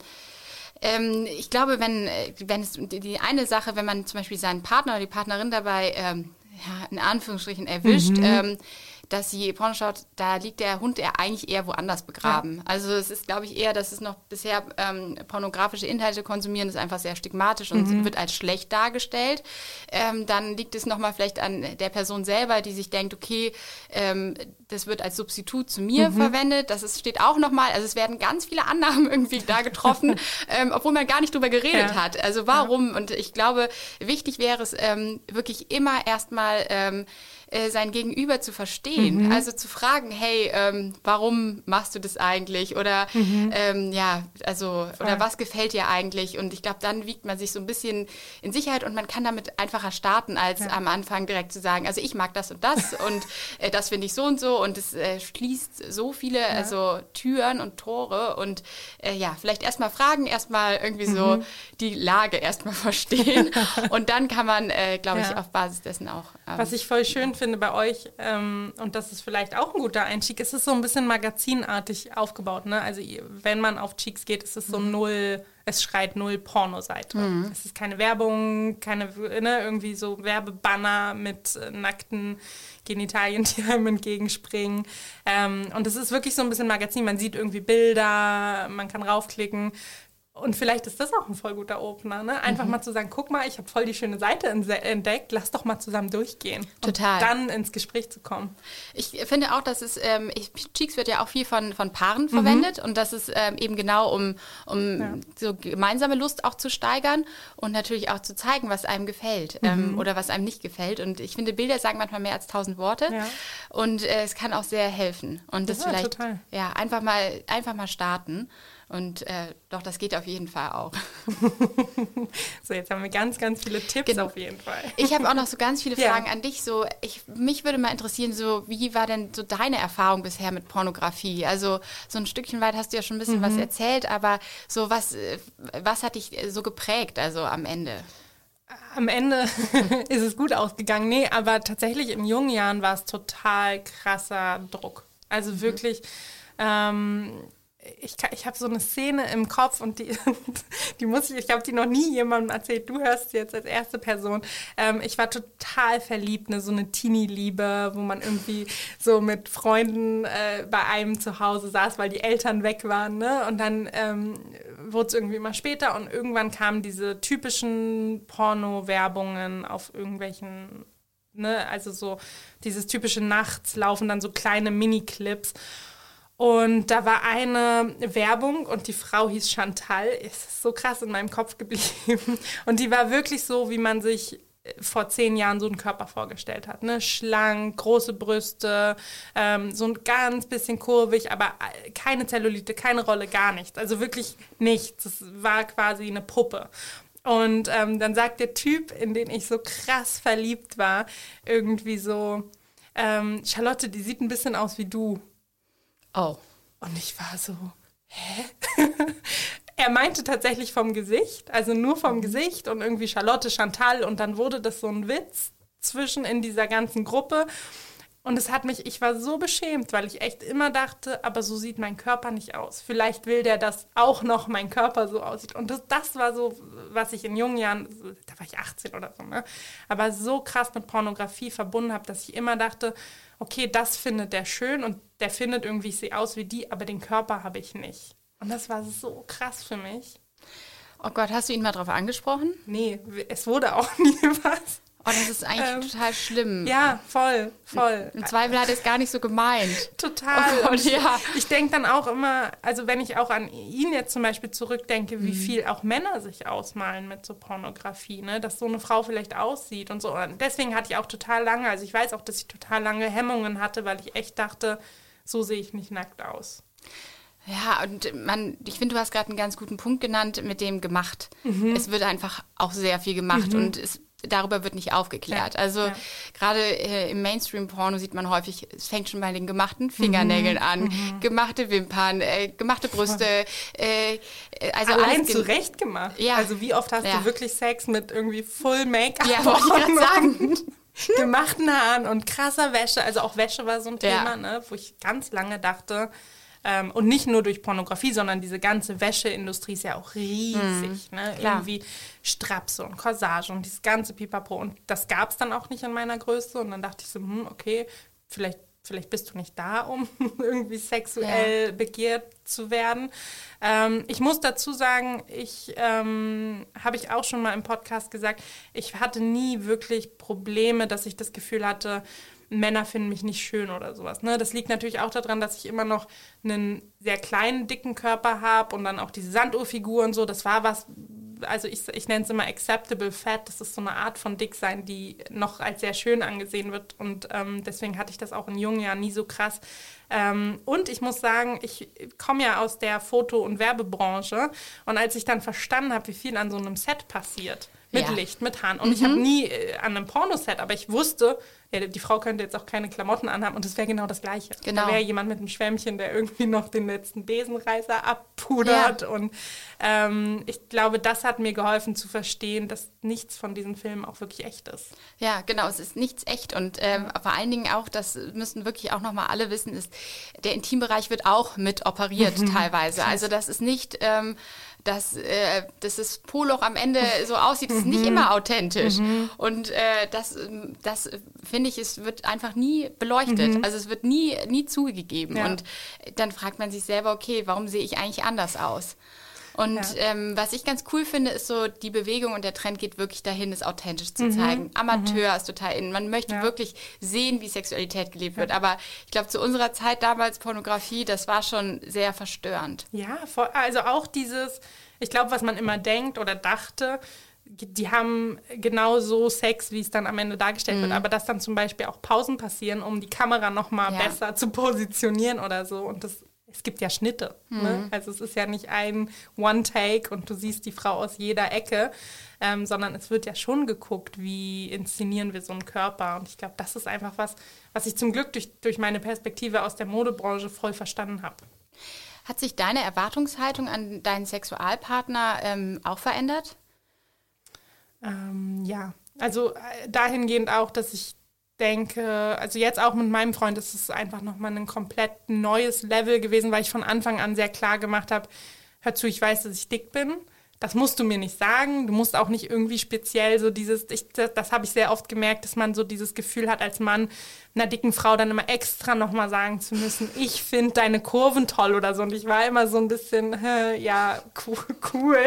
ähm, ich glaube, wenn, wenn es die eine Sache, wenn man zum Beispiel seinen Partner oder die Partnerin dabei ähm, ja, in Anführungsstrichen erwischt, mhm. ähm, dass sie Porno schaut, da liegt der Hund ja eigentlich eher woanders begraben. Ja. Also es ist, glaube ich, eher, dass es noch bisher ähm, pornografische Inhalte konsumieren, ist einfach sehr stigmatisch und mhm. wird als schlecht dargestellt. Ähm, dann liegt es nochmal vielleicht an der Person selber, die sich denkt, okay, ähm, das wird als Substitut zu mir mhm. verwendet. Das ist, steht auch nochmal, also es werden ganz viele Annahmen irgendwie da getroffen, ähm, obwohl man gar nicht drüber geredet ja. hat. Also warum? Ja. Und ich glaube, wichtig wäre es ähm, wirklich immer erstmal ähm, äh, sein Gegenüber zu verstehen. Mhm. Also zu fragen, hey, ähm, warum machst du das eigentlich? Oder mhm. ähm, ja, also, Voll. oder was gefällt dir eigentlich? Und ich glaube, dann wiegt man sich so ein bisschen in Sicherheit und man kann damit einfacher starten, als ja. am Anfang direkt zu sagen, also ich mag das und das und äh, das finde ich so und so und es äh, schließt so viele ja. also Türen und Tore und äh, ja, vielleicht erstmal fragen, erstmal irgendwie mhm. so die Lage erstmal verstehen und dann kann man, äh, glaube ich, auf Basis dessen auch. Ähm, was ich voll schön finde bei euch, ähm, und das ist vielleicht auch ein guter Einstieg, ist es so ein bisschen magazinartig aufgebaut. Ne? Also wenn man auf Cheeks geht, ist es so mhm. null, es schreit null Pornoseite. Mhm. Es ist keine Werbung, keine ne, irgendwie so Werbebanner mit äh, nackten Genitalien, die einem entgegenspringen. Ähm, und es ist wirklich so ein bisschen Magazin. Man sieht irgendwie Bilder, man kann raufklicken. Und vielleicht ist das auch ein voll guter Opener, ne? Einfach mhm. mal zu sagen, guck mal, ich habe voll die schöne Seite entdeckt, lass doch mal zusammen durchgehen. Total. Und dann ins Gespräch zu kommen. Ich finde auch, dass es, ähm, Cheeks wird ja auch viel von, von Paaren mhm. verwendet und das ist ähm, eben genau, um, um ja. so gemeinsame Lust auch zu steigern und natürlich auch zu zeigen, was einem gefällt ähm, mhm. oder was einem nicht gefällt. Und ich finde, Bilder sagen manchmal mehr als tausend Worte ja. und äh, es kann auch sehr helfen. Und das ja, vielleicht total. ja einfach mal einfach mal starten. Und äh, doch, das geht auf jeden Fall auch. so, jetzt haben wir ganz, ganz viele Tipps genau. auf jeden Fall. Ich habe auch noch so ganz viele Fragen ja. an dich. So, ich, mich würde mal interessieren, so, wie war denn so deine Erfahrung bisher mit Pornografie? Also so ein Stückchen weit hast du ja schon ein bisschen mhm. was erzählt, aber so was, äh, was hat dich so geprägt, also am Ende? Am Ende ist es gut ausgegangen. Nee, aber tatsächlich in jungen Jahren war es total krasser Druck. Also mhm. wirklich. Ähm, ich, ich habe so eine Szene im Kopf und die, die muss ich, ich habe die noch nie jemandem erzählt. Du hörst sie jetzt als erste Person. Ähm, ich war total verliebt, ne, so eine Teenie-Liebe, wo man irgendwie so mit Freunden äh, bei einem zu Hause saß, weil die Eltern weg waren. Ne? Und dann ähm, wurde es irgendwie immer später und irgendwann kamen diese typischen Porno-Werbungen auf irgendwelchen, ne, also so dieses typische Nachts laufen dann so kleine Mini-Clips. Und da war eine Werbung und die Frau hieß Chantal. Ist so krass in meinem Kopf geblieben. Und die war wirklich so, wie man sich äh, vor zehn Jahren so einen Körper vorgestellt hat. Ne? Schlank, große Brüste, ähm, so ein ganz bisschen kurvig, aber äh, keine Zellulite, keine Rolle, gar nichts. Also wirklich nichts. Es war quasi eine Puppe. Und ähm, dann sagt der Typ, in den ich so krass verliebt war, irgendwie so, ähm, Charlotte, die sieht ein bisschen aus wie du. Oh. Und ich war so, hä? er meinte tatsächlich vom Gesicht, also nur vom mhm. Gesicht und irgendwie Charlotte Chantal und dann wurde das so ein Witz zwischen in dieser ganzen Gruppe. Und es hat mich, ich war so beschämt, weil ich echt immer dachte, aber so sieht mein Körper nicht aus. Vielleicht will der, dass auch noch mein Körper so aussieht. Und das, das war so, was ich in jungen Jahren, da war ich 18 oder so, ne? aber so krass mit Pornografie verbunden habe, dass ich immer dachte, okay, das findet der schön und der findet irgendwie, ich sehe aus wie die, aber den Körper habe ich nicht. Und das war so krass für mich. Oh Gott, hast du ihn mal drauf angesprochen? Nee, es wurde auch nie was. Oh, das ist eigentlich ähm, total schlimm. Ja, voll, voll. Im Zweifel hat er es gar nicht so gemeint. Total. Oh Gott, ja. Ich denke dann auch immer, also wenn ich auch an ihn jetzt zum Beispiel zurückdenke, wie mhm. viel auch Männer sich ausmalen mit so Pornografie, ne? dass so eine Frau vielleicht aussieht und so. Und deswegen hatte ich auch total lange, also ich weiß auch, dass ich total lange Hemmungen hatte, weil ich echt dachte, so sehe ich nicht nackt aus. Ja, und man, ich finde, du hast gerade einen ganz guten Punkt genannt mit dem gemacht. Mhm. Es wird einfach auch sehr viel gemacht mhm. und es darüber wird nicht aufgeklärt. Ja, also ja. gerade äh, im Mainstream-Porno sieht man häufig, es fängt schon bei den gemachten Fingernägeln mhm, an, mhm. gemachte Wimpern, äh, gemachte Brüste. Äh, also Allein zurecht gemacht. Ja. Also wie oft hast du wirklich Sex mit irgendwie Full Make-up? Ja, wollte ich gerade sagen. gemachten Haaren und krasser Wäsche. Also auch Wäsche war so ein Thema, ne, wo ich ganz lange dachte, ähm, und nicht nur durch Pornografie, sondern diese ganze Wäscheindustrie ist ja auch riesig. Mhm, ne? Irgendwie Strapse und Corsage und dieses ganze Pipapo. Und das gab es dann auch nicht in meiner Größe. Und dann dachte ich so, hm, okay, vielleicht vielleicht bist du nicht da, um irgendwie sexuell ja. begehrt zu werden. Ähm, ich muss dazu sagen, ich ähm, habe ich auch schon mal im Podcast gesagt, ich hatte nie wirklich Probleme, dass ich das Gefühl hatte, Männer finden mich nicht schön oder sowas. Ne? Das liegt natürlich auch daran, dass ich immer noch einen sehr kleinen, dicken Körper habe und dann auch diese Sanduhrfigur und so. Das war was, also ich, ich nenne es immer acceptable fat. Das ist so eine Art von Dicksein, die noch als sehr schön angesehen wird. Und ähm, deswegen hatte ich das auch in jungen Jahren nie so krass. Ähm, und ich muss sagen, ich komme ja aus der Foto- und Werbebranche. Und als ich dann verstanden habe, wie viel an so einem Set passiert, mit ja. Licht, mit Haaren. Und mhm. ich habe nie äh, an einem Pornoset, aber ich wusste, ja, die Frau könnte jetzt auch keine Klamotten anhaben und es wäre genau das Gleiche. Genau. Da wäre jemand mit einem Schwämmchen, der irgendwie noch den letzten Besenreißer abpudert. Ja. Und ähm, ich glaube, das hat mir geholfen zu verstehen, dass nichts von diesen Filmen auch wirklich echt ist. Ja, genau, es ist nichts echt. Und ähm, vor allen Dingen auch, das müssen wirklich auch nochmal alle wissen, ist, der Intimbereich wird auch mit operiert teilweise. Also das ist nicht. Ähm, dass, äh, dass das Poloch am Ende so aussieht, ist nicht mhm. immer authentisch. Mhm. Und äh, das, das finde ich, es wird einfach nie beleuchtet. Mhm. Also es wird nie, nie zugegeben. Ja. Und dann fragt man sich selber, okay, warum sehe ich eigentlich anders aus? Und ja. ähm, was ich ganz cool finde, ist so, die Bewegung und der Trend geht wirklich dahin, es authentisch zu mhm. zeigen. Amateur mhm. ist total in. Man möchte ja. wirklich sehen, wie Sexualität gelebt wird. Aber ich glaube, zu unserer Zeit damals Pornografie, das war schon sehr verstörend. Ja, also auch dieses, ich glaube, was man immer denkt oder dachte, die haben genauso Sex, wie es dann am Ende dargestellt mhm. wird, aber dass dann zum Beispiel auch Pausen passieren, um die Kamera nochmal ja. besser zu positionieren oder so. Und das, es gibt ja Schnitte. Ne? Mhm. Ne? Also es ist ja nicht ein One-Take und du siehst die Frau aus jeder Ecke, ähm, sondern es wird ja schon geguckt, wie inszenieren wir so einen Körper. Und ich glaube, das ist einfach was, was ich zum Glück durch, durch meine Perspektive aus der Modebranche voll verstanden habe. Hat sich deine Erwartungshaltung an deinen Sexualpartner ähm, auch verändert? Ähm, ja, also äh, dahingehend auch, dass ich denke, also jetzt auch mit meinem Freund ist es einfach nochmal ein komplett neues Level gewesen, weil ich von Anfang an sehr klar gemacht habe, hör zu, ich weiß, dass ich dick bin das musst du mir nicht sagen. Du musst auch nicht irgendwie speziell so dieses, ich, das, das habe ich sehr oft gemerkt, dass man so dieses Gefühl hat, als Mann einer dicken Frau dann immer extra nochmal sagen zu müssen, ich finde deine Kurven toll oder so. Und ich war immer so ein bisschen, äh, ja, cool, cool,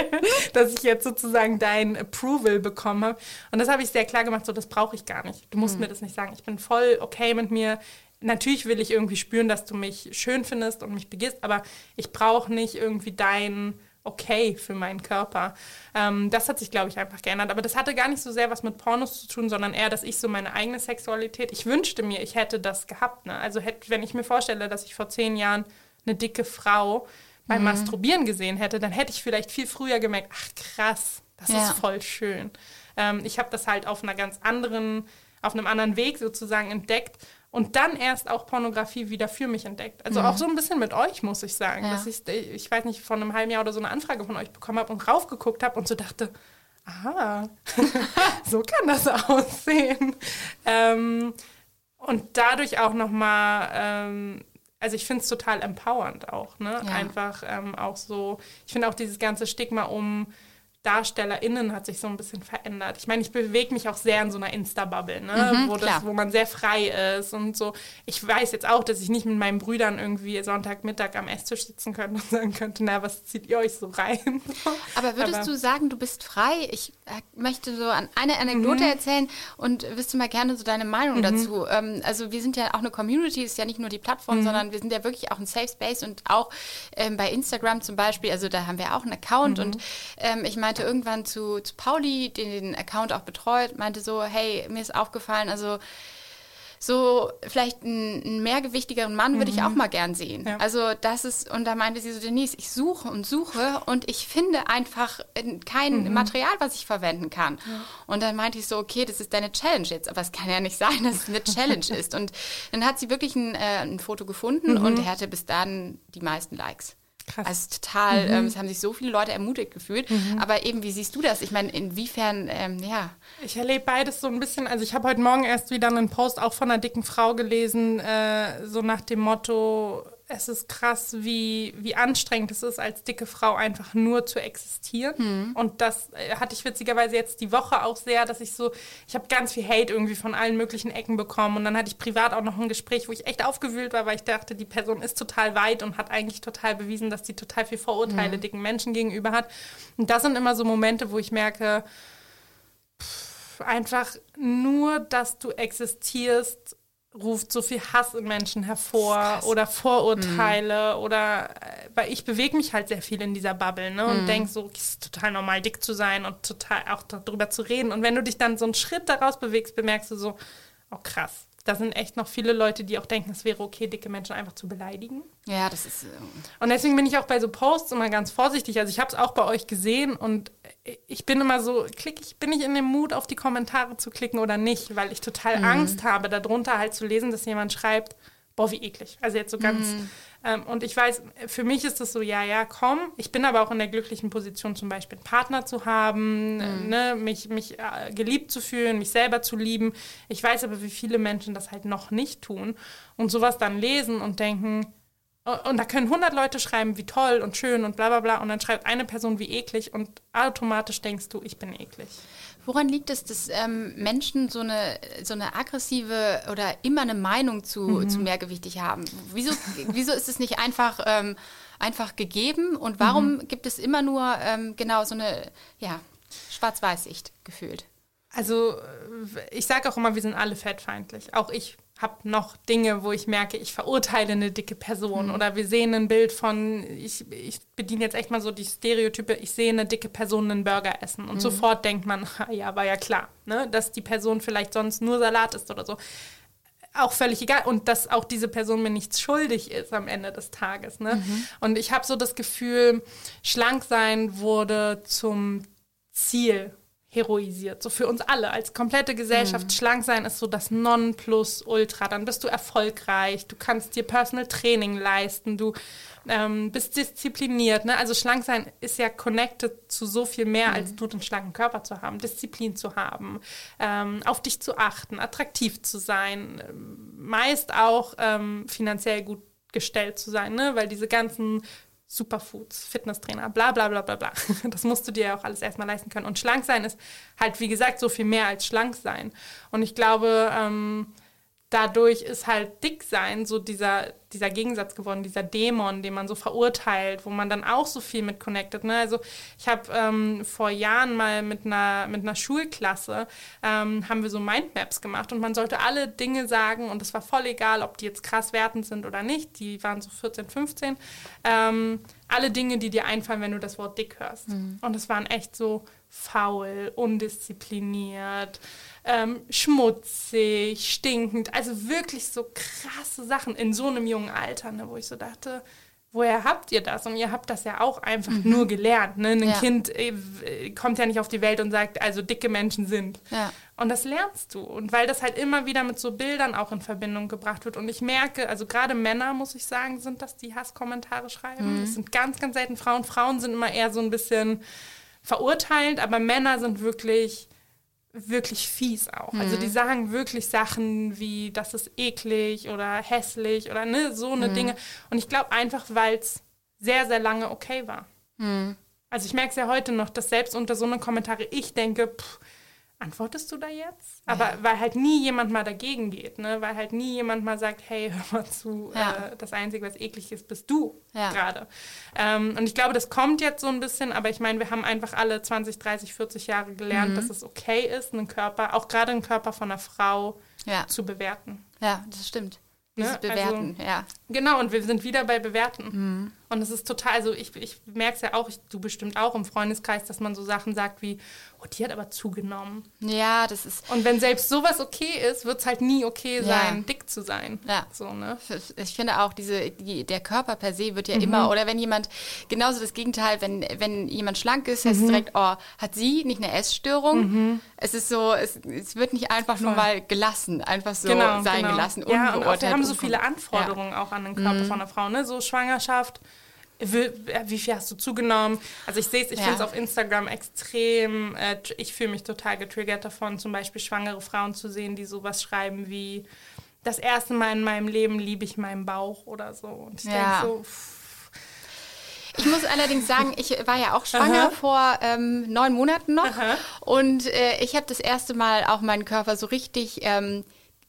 dass ich jetzt sozusagen dein Approval bekommen habe. Und das habe ich sehr klar gemacht, so das brauche ich gar nicht. Du musst mhm. mir das nicht sagen. Ich bin voll okay mit mir. Natürlich will ich irgendwie spüren, dass du mich schön findest und mich begehst, aber ich brauche nicht irgendwie dein okay für meinen Körper. Ähm, das hat sich, glaube ich, einfach geändert. Aber das hatte gar nicht so sehr was mit Pornos zu tun, sondern eher, dass ich so meine eigene Sexualität, ich wünschte mir, ich hätte das gehabt. Ne? Also hätte, wenn ich mir vorstelle, dass ich vor zehn Jahren eine dicke Frau beim mhm. Masturbieren gesehen hätte, dann hätte ich vielleicht viel früher gemerkt, ach krass, das ja. ist voll schön. Ähm, ich habe das halt auf einer ganz anderen, auf einem anderen Weg sozusagen entdeckt und dann erst auch Pornografie wieder für mich entdeckt. Also mhm. auch so ein bisschen mit euch, muss ich sagen. Ja. Dass ich, ich weiß nicht, vor einem halben Jahr oder so eine Anfrage von euch bekommen habe und raufgeguckt habe und so dachte, ah, so kann das aussehen. Ähm, und dadurch auch nochmal, ähm, also ich finde es total empowernd auch, ne? Ja. Einfach ähm, auch so, ich finde auch dieses ganze Stigma um DarstellerInnen hat sich so ein bisschen verändert. Ich meine, ich bewege mich auch sehr in so einer Insta-Bubble, ne? Mhm, wo, das, wo man sehr frei ist und so. Ich weiß jetzt auch, dass ich nicht mit meinen Brüdern irgendwie Sonntagmittag am Esstisch sitzen könnte und sagen könnte, na, was zieht ihr euch so rein? Aber würdest Aber, du sagen, du bist frei? Ich äh, möchte so an eine Anekdote mhm. erzählen und wüsste mal gerne so deine Meinung mhm. dazu. Ähm, also wir sind ja auch eine Community, ist ja nicht nur die Plattform, mhm. sondern wir sind ja wirklich auch ein Safe Space und auch ähm, bei Instagram zum Beispiel, also da haben wir auch einen Account mhm. und ähm, ich meine, meinte irgendwann zu, zu Pauli, den den Account auch betreut, meinte so, hey, mir ist aufgefallen, also so vielleicht einen, einen mehrgewichtigeren Mann würde mhm. ich auch mal gern sehen. Ja. Also das ist, und da meinte sie so, Denise, ich suche und suche und ich finde einfach kein mhm. Material, was ich verwenden kann. Ja. Und dann meinte ich so, okay, das ist deine Challenge jetzt, aber es kann ja nicht sein, dass es eine Challenge ist. Und dann hat sie wirklich ein, äh, ein Foto gefunden mhm. und er hatte bis dann die meisten Likes. Krass. Also total, mhm. ähm, es haben sich so viele Leute ermutigt gefühlt. Mhm. Aber eben, wie siehst du das? Ich meine, inwiefern, ähm, ja. Ich erlebe beides so ein bisschen. Also ich habe heute Morgen erst wieder einen Post auch von einer dicken Frau gelesen, äh, so nach dem Motto, es ist krass, wie, wie anstrengend es ist, als dicke Frau einfach nur zu existieren. Mhm. Und das äh, hatte ich witzigerweise jetzt die Woche auch sehr, dass ich so, ich habe ganz viel Hate irgendwie von allen möglichen Ecken bekommen. Und dann hatte ich privat auch noch ein Gespräch, wo ich echt aufgewühlt war, weil ich dachte, die Person ist total weit und hat eigentlich total bewiesen, dass sie total viel Vorurteile mhm. dicken Menschen gegenüber hat. Und das sind immer so Momente, wo ich merke, pff, einfach nur, dass du existierst, ruft so viel Hass in Menschen hervor oder Vorurteile mhm. oder äh, weil ich bewege mich halt sehr viel in dieser Bubble ne, und mhm. denke so, es ist total normal, dick zu sein und total auch darüber zu reden. Und wenn du dich dann so einen Schritt daraus bewegst, bemerkst du so, oh krass, da sind echt noch viele Leute, die auch denken, es wäre okay, dicke Menschen einfach zu beleidigen. Ja, das ist. Äh und deswegen bin ich auch bei so Posts immer ganz vorsichtig. Also ich habe es auch bei euch gesehen und ich bin immer so, klick ich, bin ich in dem Mut, auf die Kommentare zu klicken oder nicht, weil ich total mhm. Angst habe, darunter halt zu lesen, dass jemand schreibt, boah, wie eklig. Also jetzt so ganz. Mhm. Ähm, und ich weiß, für mich ist das so, ja, ja, komm. Ich bin aber auch in der glücklichen Position, zum Beispiel einen Partner zu haben, mhm. ne, mich, mich äh, geliebt zu fühlen, mich selber zu lieben. Ich weiß aber, wie viele Menschen das halt noch nicht tun und sowas dann lesen und denken, und da können 100 Leute schreiben, wie toll und schön und bla bla bla. Und dann schreibt eine Person, wie eklig. Und automatisch denkst du, ich bin eklig. Woran liegt es, dass ähm, Menschen so eine, so eine aggressive oder immer eine Meinung zu, mhm. zu mehrgewichtig haben? Wieso, wieso ist es nicht einfach ähm, einfach gegeben und warum mhm. gibt es immer nur ähm, genau so eine ja, Schwarz-Weiß-Sicht gefühlt? Also ich sage auch immer, wir sind alle fettfeindlich. Auch ich habe noch Dinge, wo ich merke, ich verurteile eine dicke Person mhm. oder wir sehen ein Bild von, ich, ich bediene jetzt echt mal so die Stereotype, ich sehe eine dicke Person einen Burger essen und mhm. sofort denkt man, ja, war ja klar, ne, dass die Person vielleicht sonst nur Salat isst oder so. Auch völlig egal und dass auch diese Person mir nichts schuldig ist am Ende des Tages. Ne? Mhm. Und ich habe so das Gefühl, schlank sein wurde zum Ziel heroisiert. So für uns alle als komplette Gesellschaft. Mhm. Schlank sein ist so das Nonplusultra. Dann bist du erfolgreich, du kannst dir Personal Training leisten, du ähm, bist diszipliniert. Ne? Also schlank sein ist ja connected zu so viel mehr, mhm. als nur den schlanken Körper zu haben, Disziplin zu haben, ähm, auf dich zu achten, attraktiv zu sein, meist auch ähm, finanziell gut gestellt zu sein, ne? weil diese ganzen Superfoods, Fitnesstrainer, bla bla bla bla bla. Das musst du dir ja auch alles erstmal leisten können. Und schlank sein ist halt, wie gesagt, so viel mehr als schlank sein. Und ich glaube, ähm, dadurch ist halt dick sein so dieser, dieser Gegensatz geworden, dieser Dämon, den man so verurteilt, wo man dann auch so viel mit connected. Ne? Also ich habe ähm, vor Jahren mal mit einer, mit einer Schulklasse, ähm, haben wir so Mindmaps gemacht und man sollte alle Dinge sagen und es war voll egal, ob die jetzt krass wertend sind oder nicht, die waren so 14, 15, ähm, alle Dinge, die dir einfallen, wenn du das Wort dick hörst. Mhm. Und es waren echt so faul, undiszipliniert, ähm, schmutzig, stinkend. Also wirklich so krasse Sachen in so einem jungen Alter, ne, wo ich so dachte, woher habt ihr das? Und ihr habt das ja auch einfach mhm. nur gelernt. Ne? Ein ja. Kind äh, kommt ja nicht auf die Welt und sagt, also dicke Menschen sind. Ja. Und das lernst du. Und weil das halt immer wieder mit so Bildern auch in Verbindung gebracht wird. Und ich merke, also gerade Männer, muss ich sagen, sind das, die Hasskommentare schreiben. Mhm. Das sind ganz, ganz selten Frauen. Frauen sind immer eher so ein bisschen verurteilend, aber Männer sind wirklich wirklich fies auch. Mhm. Also die mhm. sagen wirklich Sachen wie, das ist eklig oder hässlich oder ne, so eine mhm. Dinge. Und ich glaube einfach, weil es sehr, sehr lange okay war. Mhm. Also ich merke es ja heute noch, dass selbst unter so einen Kommentare ich denke, pff, antwortest du da jetzt? Aber ja. weil halt nie jemand mal dagegen geht, ne? Weil halt nie jemand mal sagt, hey, hör mal zu, ja. äh, das Einzige, was eklig ist, bist du ja. gerade. Ähm, und ich glaube, das kommt jetzt so ein bisschen, aber ich meine, wir haben einfach alle 20, 30, 40 Jahre gelernt, mhm. dass es okay ist, einen Körper, auch gerade einen Körper von einer Frau zu bewerten. Ja, das stimmt. Ne? Dieses Bewerten, also, ja. Genau, und wir sind wieder bei Bewerten. Mhm. Und es ist total, also ich, ich merke es ja auch, ich, du bestimmt auch im Freundeskreis, dass man so Sachen sagt wie, oh, die hat aber zugenommen. Ja, das ist. Und wenn selbst sowas okay ist, wird es halt nie okay sein, ja. dick zu sein. Ja. So, ne? Ich finde auch, diese, die, der Körper per se wird ja mhm. immer, oder wenn jemand, genauso das Gegenteil, wenn, wenn jemand schlank ist, heißt mhm. es direkt, oh, hat sie nicht eine Essstörung? Mhm. Es ist so, es, es wird nicht einfach Voll. nur mal gelassen, einfach so genau, sein genau. gelassen, ja, und wir haben so viele Anforderungen ja. auch an den Körper mhm. von einer Frau, ne? So Schwangerschaft, wie viel hast du zugenommen? Also ich sehe es, ich ja. finde es auf Instagram extrem, äh, ich fühle mich total getriggert davon, zum Beispiel schwangere Frauen zu sehen, die sowas schreiben wie, das erste Mal in meinem Leben liebe ich meinen Bauch oder so. Und ich ja. denke so, pff. Ich muss allerdings sagen, ich war ja auch schwanger Aha. vor ähm, neun Monaten noch. Aha. Und äh, ich habe das erste Mal auch meinen Körper so richtig ähm,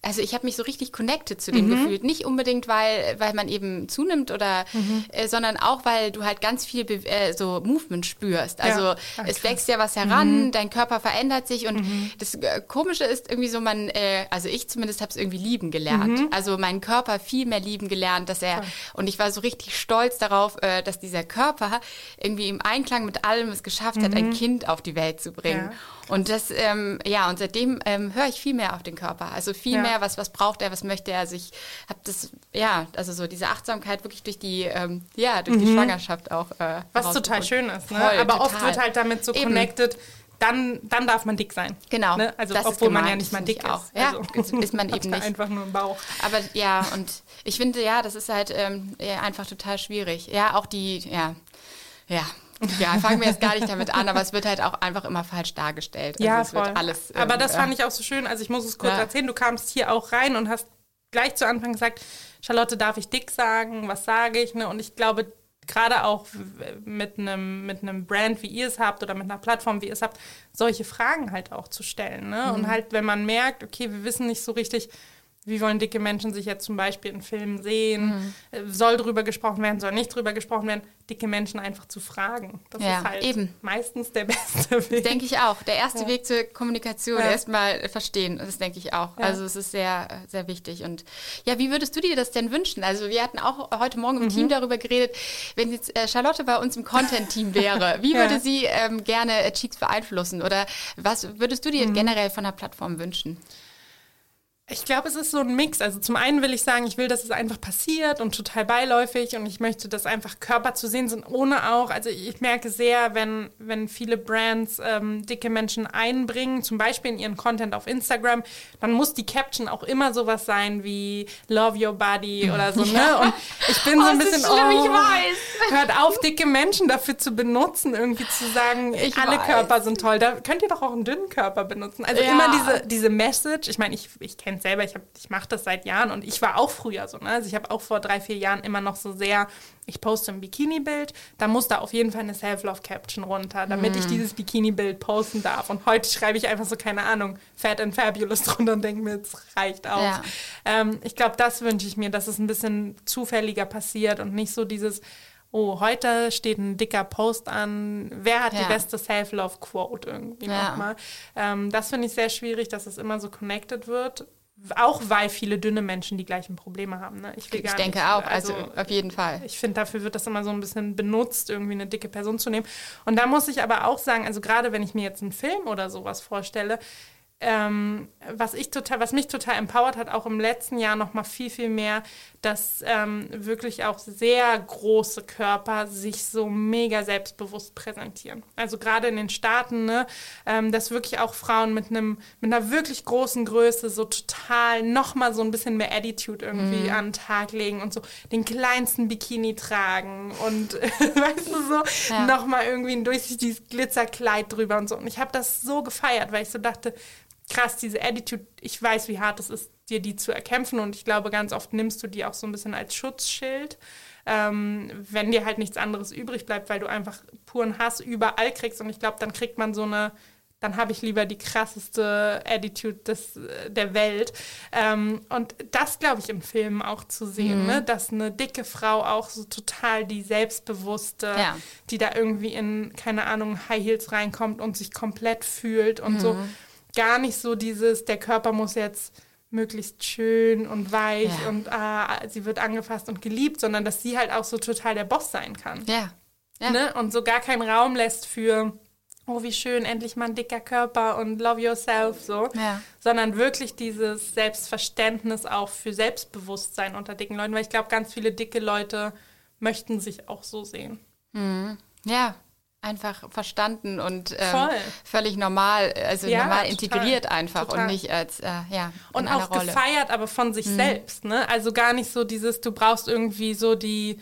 also ich habe mich so richtig connected zu dem mhm. gefühlt. Nicht unbedingt, weil, weil man eben zunimmt oder, mhm. äh, sondern auch, weil du halt ganz viel äh, so Movement spürst. Also ja. Es wächst ja was heran, mhm. dein Körper verändert sich und mhm. das äh, Komische ist irgendwie so, man, äh, also ich zumindest habe es irgendwie lieben gelernt. Mhm. Also meinen Körper viel mehr lieben gelernt, dass er, und ich war so richtig stolz darauf, äh, dass dieser Körper irgendwie im Einklang mit allem es geschafft hat, ein mhm. Kind auf die Welt zu bringen. Ja. Und das, ähm, ja, und seitdem ähm, höre ich viel mehr auf den Körper. Also viel ja. mehr, was, was braucht er, was möchte er. Also ich habe das, ja, also so diese Achtsamkeit wirklich durch die, ähm, ja, durch mhm. die Schwangerschaft auch. Äh, was total schön ist, ne? Voll, Aber total. oft wird halt damit so Eben. connected, dann, dann darf man dick sein. Genau. Ne? Also das obwohl man ja nicht mal dick ist. Auch. Ja, also, ist man eben nicht. Einfach nur im Bauch. Aber ja, und ich finde, ja, das ist halt ähm, einfach total schwierig. Ja, auch die, ja, ja, ja, fangen wir jetzt gar nicht damit an, aber es wird halt auch einfach immer falsch dargestellt. Also ja, voll. Alles, ähm, aber das fand ich auch so schön. Also ich muss es kurz ja. erzählen. Du kamst hier auch rein und hast gleich zu Anfang gesagt, Charlotte, darf ich dick sagen? Was sage ich? Ne? Und ich glaube, gerade auch mit einem mit Brand, wie ihr es habt, oder mit einer Plattform, wie ihr es habt, solche Fragen halt auch zu stellen. Ne? Mhm. Und halt, wenn man merkt, okay, wir wissen nicht so richtig, wie wollen dicke Menschen sich jetzt zum Beispiel in Filmen sehen, mhm. soll drüber gesprochen werden, soll nicht drüber gesprochen werden, dicke Menschen einfach zu fragen. Das ja, ist halt eben. meistens der beste Weg. Denke ich auch. Der erste ja. Weg zur Kommunikation, ja. erstmal verstehen, das denke ich auch. Also es ist sehr, sehr wichtig. Und ja, wie würdest du dir das denn wünschen? Also wir hatten auch heute Morgen im mhm. Team darüber geredet, wenn jetzt äh, Charlotte bei uns im Content-Team wäre, wie würde sie ähm, gerne äh, Cheeks beeinflussen? Oder was würdest du dir mhm. generell von der Plattform wünschen? Ich glaube, es ist so ein Mix. Also zum einen will ich sagen, ich will, dass es einfach passiert und total beiläufig und ich möchte, dass einfach Körper zu sehen sind, ohne auch. Also ich merke sehr, wenn, wenn viele Brands ähm, dicke Menschen einbringen, zum Beispiel in ihren Content auf Instagram, dann muss die Caption auch immer sowas sein wie Love Your Body oder so. Ne? Und ich bin oh, so ein bisschen, schlimm, oh, ich weiß. hört auf, dicke Menschen dafür zu benutzen, irgendwie zu sagen, ich alle weiß. Körper sind toll. Da könnt ihr doch auch einen dünnen Körper benutzen. Also ja. immer diese, diese Message. Ich meine, ich, ich kenne kennt selber, ich, ich mache das seit Jahren und ich war auch früher so. Ne? Also ich habe auch vor drei, vier Jahren immer noch so sehr, ich poste ein Bikini-Bild, da muss da auf jeden Fall eine Self-Love-Caption runter, damit mm. ich mhm. dieses Bikini-Bild posten darf. Und heute schreibe ich einfach so, keine Ahnung, Fat and Fabulous drunter und denke mir, es reicht auch. Ja. Ähm, ich glaube, das wünsche ich mir, dass es ein bisschen zufälliger passiert und nicht so dieses, oh, heute steht ein dicker Post an, wer hat ja. die beste Self-Love-Quote irgendwie ja. nochmal. Ähm, das finde ich sehr schwierig, dass es immer so connected wird. Auch weil viele dünne Menschen die gleichen Probleme haben. Ne? Ich, ich denke nicht, auch, also, also, auf jeden Fall. Ich finde, dafür wird das immer so ein bisschen benutzt, irgendwie eine dicke Person zu nehmen. Und da muss ich aber auch sagen, also gerade wenn ich mir jetzt einen Film oder sowas vorstelle, ähm, was ich total, was mich total empowert hat, auch im letzten Jahr noch mal viel, viel mehr, dass ähm, wirklich auch sehr große Körper sich so mega selbstbewusst präsentieren. Also gerade in den Staaten, ne, ähm, dass wirklich auch Frauen mit einem, mit einer wirklich großen Größe so total noch mal so ein bisschen mehr Attitude irgendwie mhm. an den Tag legen und so den kleinsten Bikini tragen und weißt du so, ja. noch mal irgendwie ein durchsichtiges Glitzerkleid drüber und so. Und ich habe das so gefeiert, weil ich so dachte, krass, diese Attitude, ich weiß, wie hart es ist, dir die zu erkämpfen und ich glaube, ganz oft nimmst du die auch so ein bisschen als Schutzschild, ähm, wenn dir halt nichts anderes übrig bleibt, weil du einfach puren Hass überall kriegst und ich glaube, dann kriegt man so eine dann habe ich lieber die krasseste Attitude des, der Welt. Ähm, und das, glaube ich, im Film auch zu sehen, mhm. ne? dass eine dicke Frau auch so total die selbstbewusste, ja. die da irgendwie in, keine Ahnung, High Heels reinkommt und sich komplett fühlt und mhm. so gar nicht so dieses, der Körper muss jetzt möglichst schön und weich ja. und ah, sie wird angefasst und geliebt, sondern dass sie halt auch so total der Boss sein kann. Ja. ja. Ne? Und so gar keinen Raum lässt für, oh, wie schön, endlich mal ein dicker Körper und love yourself, so. Ja. Sondern wirklich dieses Selbstverständnis auch für Selbstbewusstsein unter dicken Leuten, weil ich glaube, ganz viele dicke Leute möchten sich auch so sehen. Mhm. Ja, einfach verstanden und ähm, völlig normal, also ja, normal integriert total, einfach total. und nicht als äh, ja und auch gefeiert, aber von sich mhm. selbst, ne? Also gar nicht so dieses, du brauchst irgendwie so die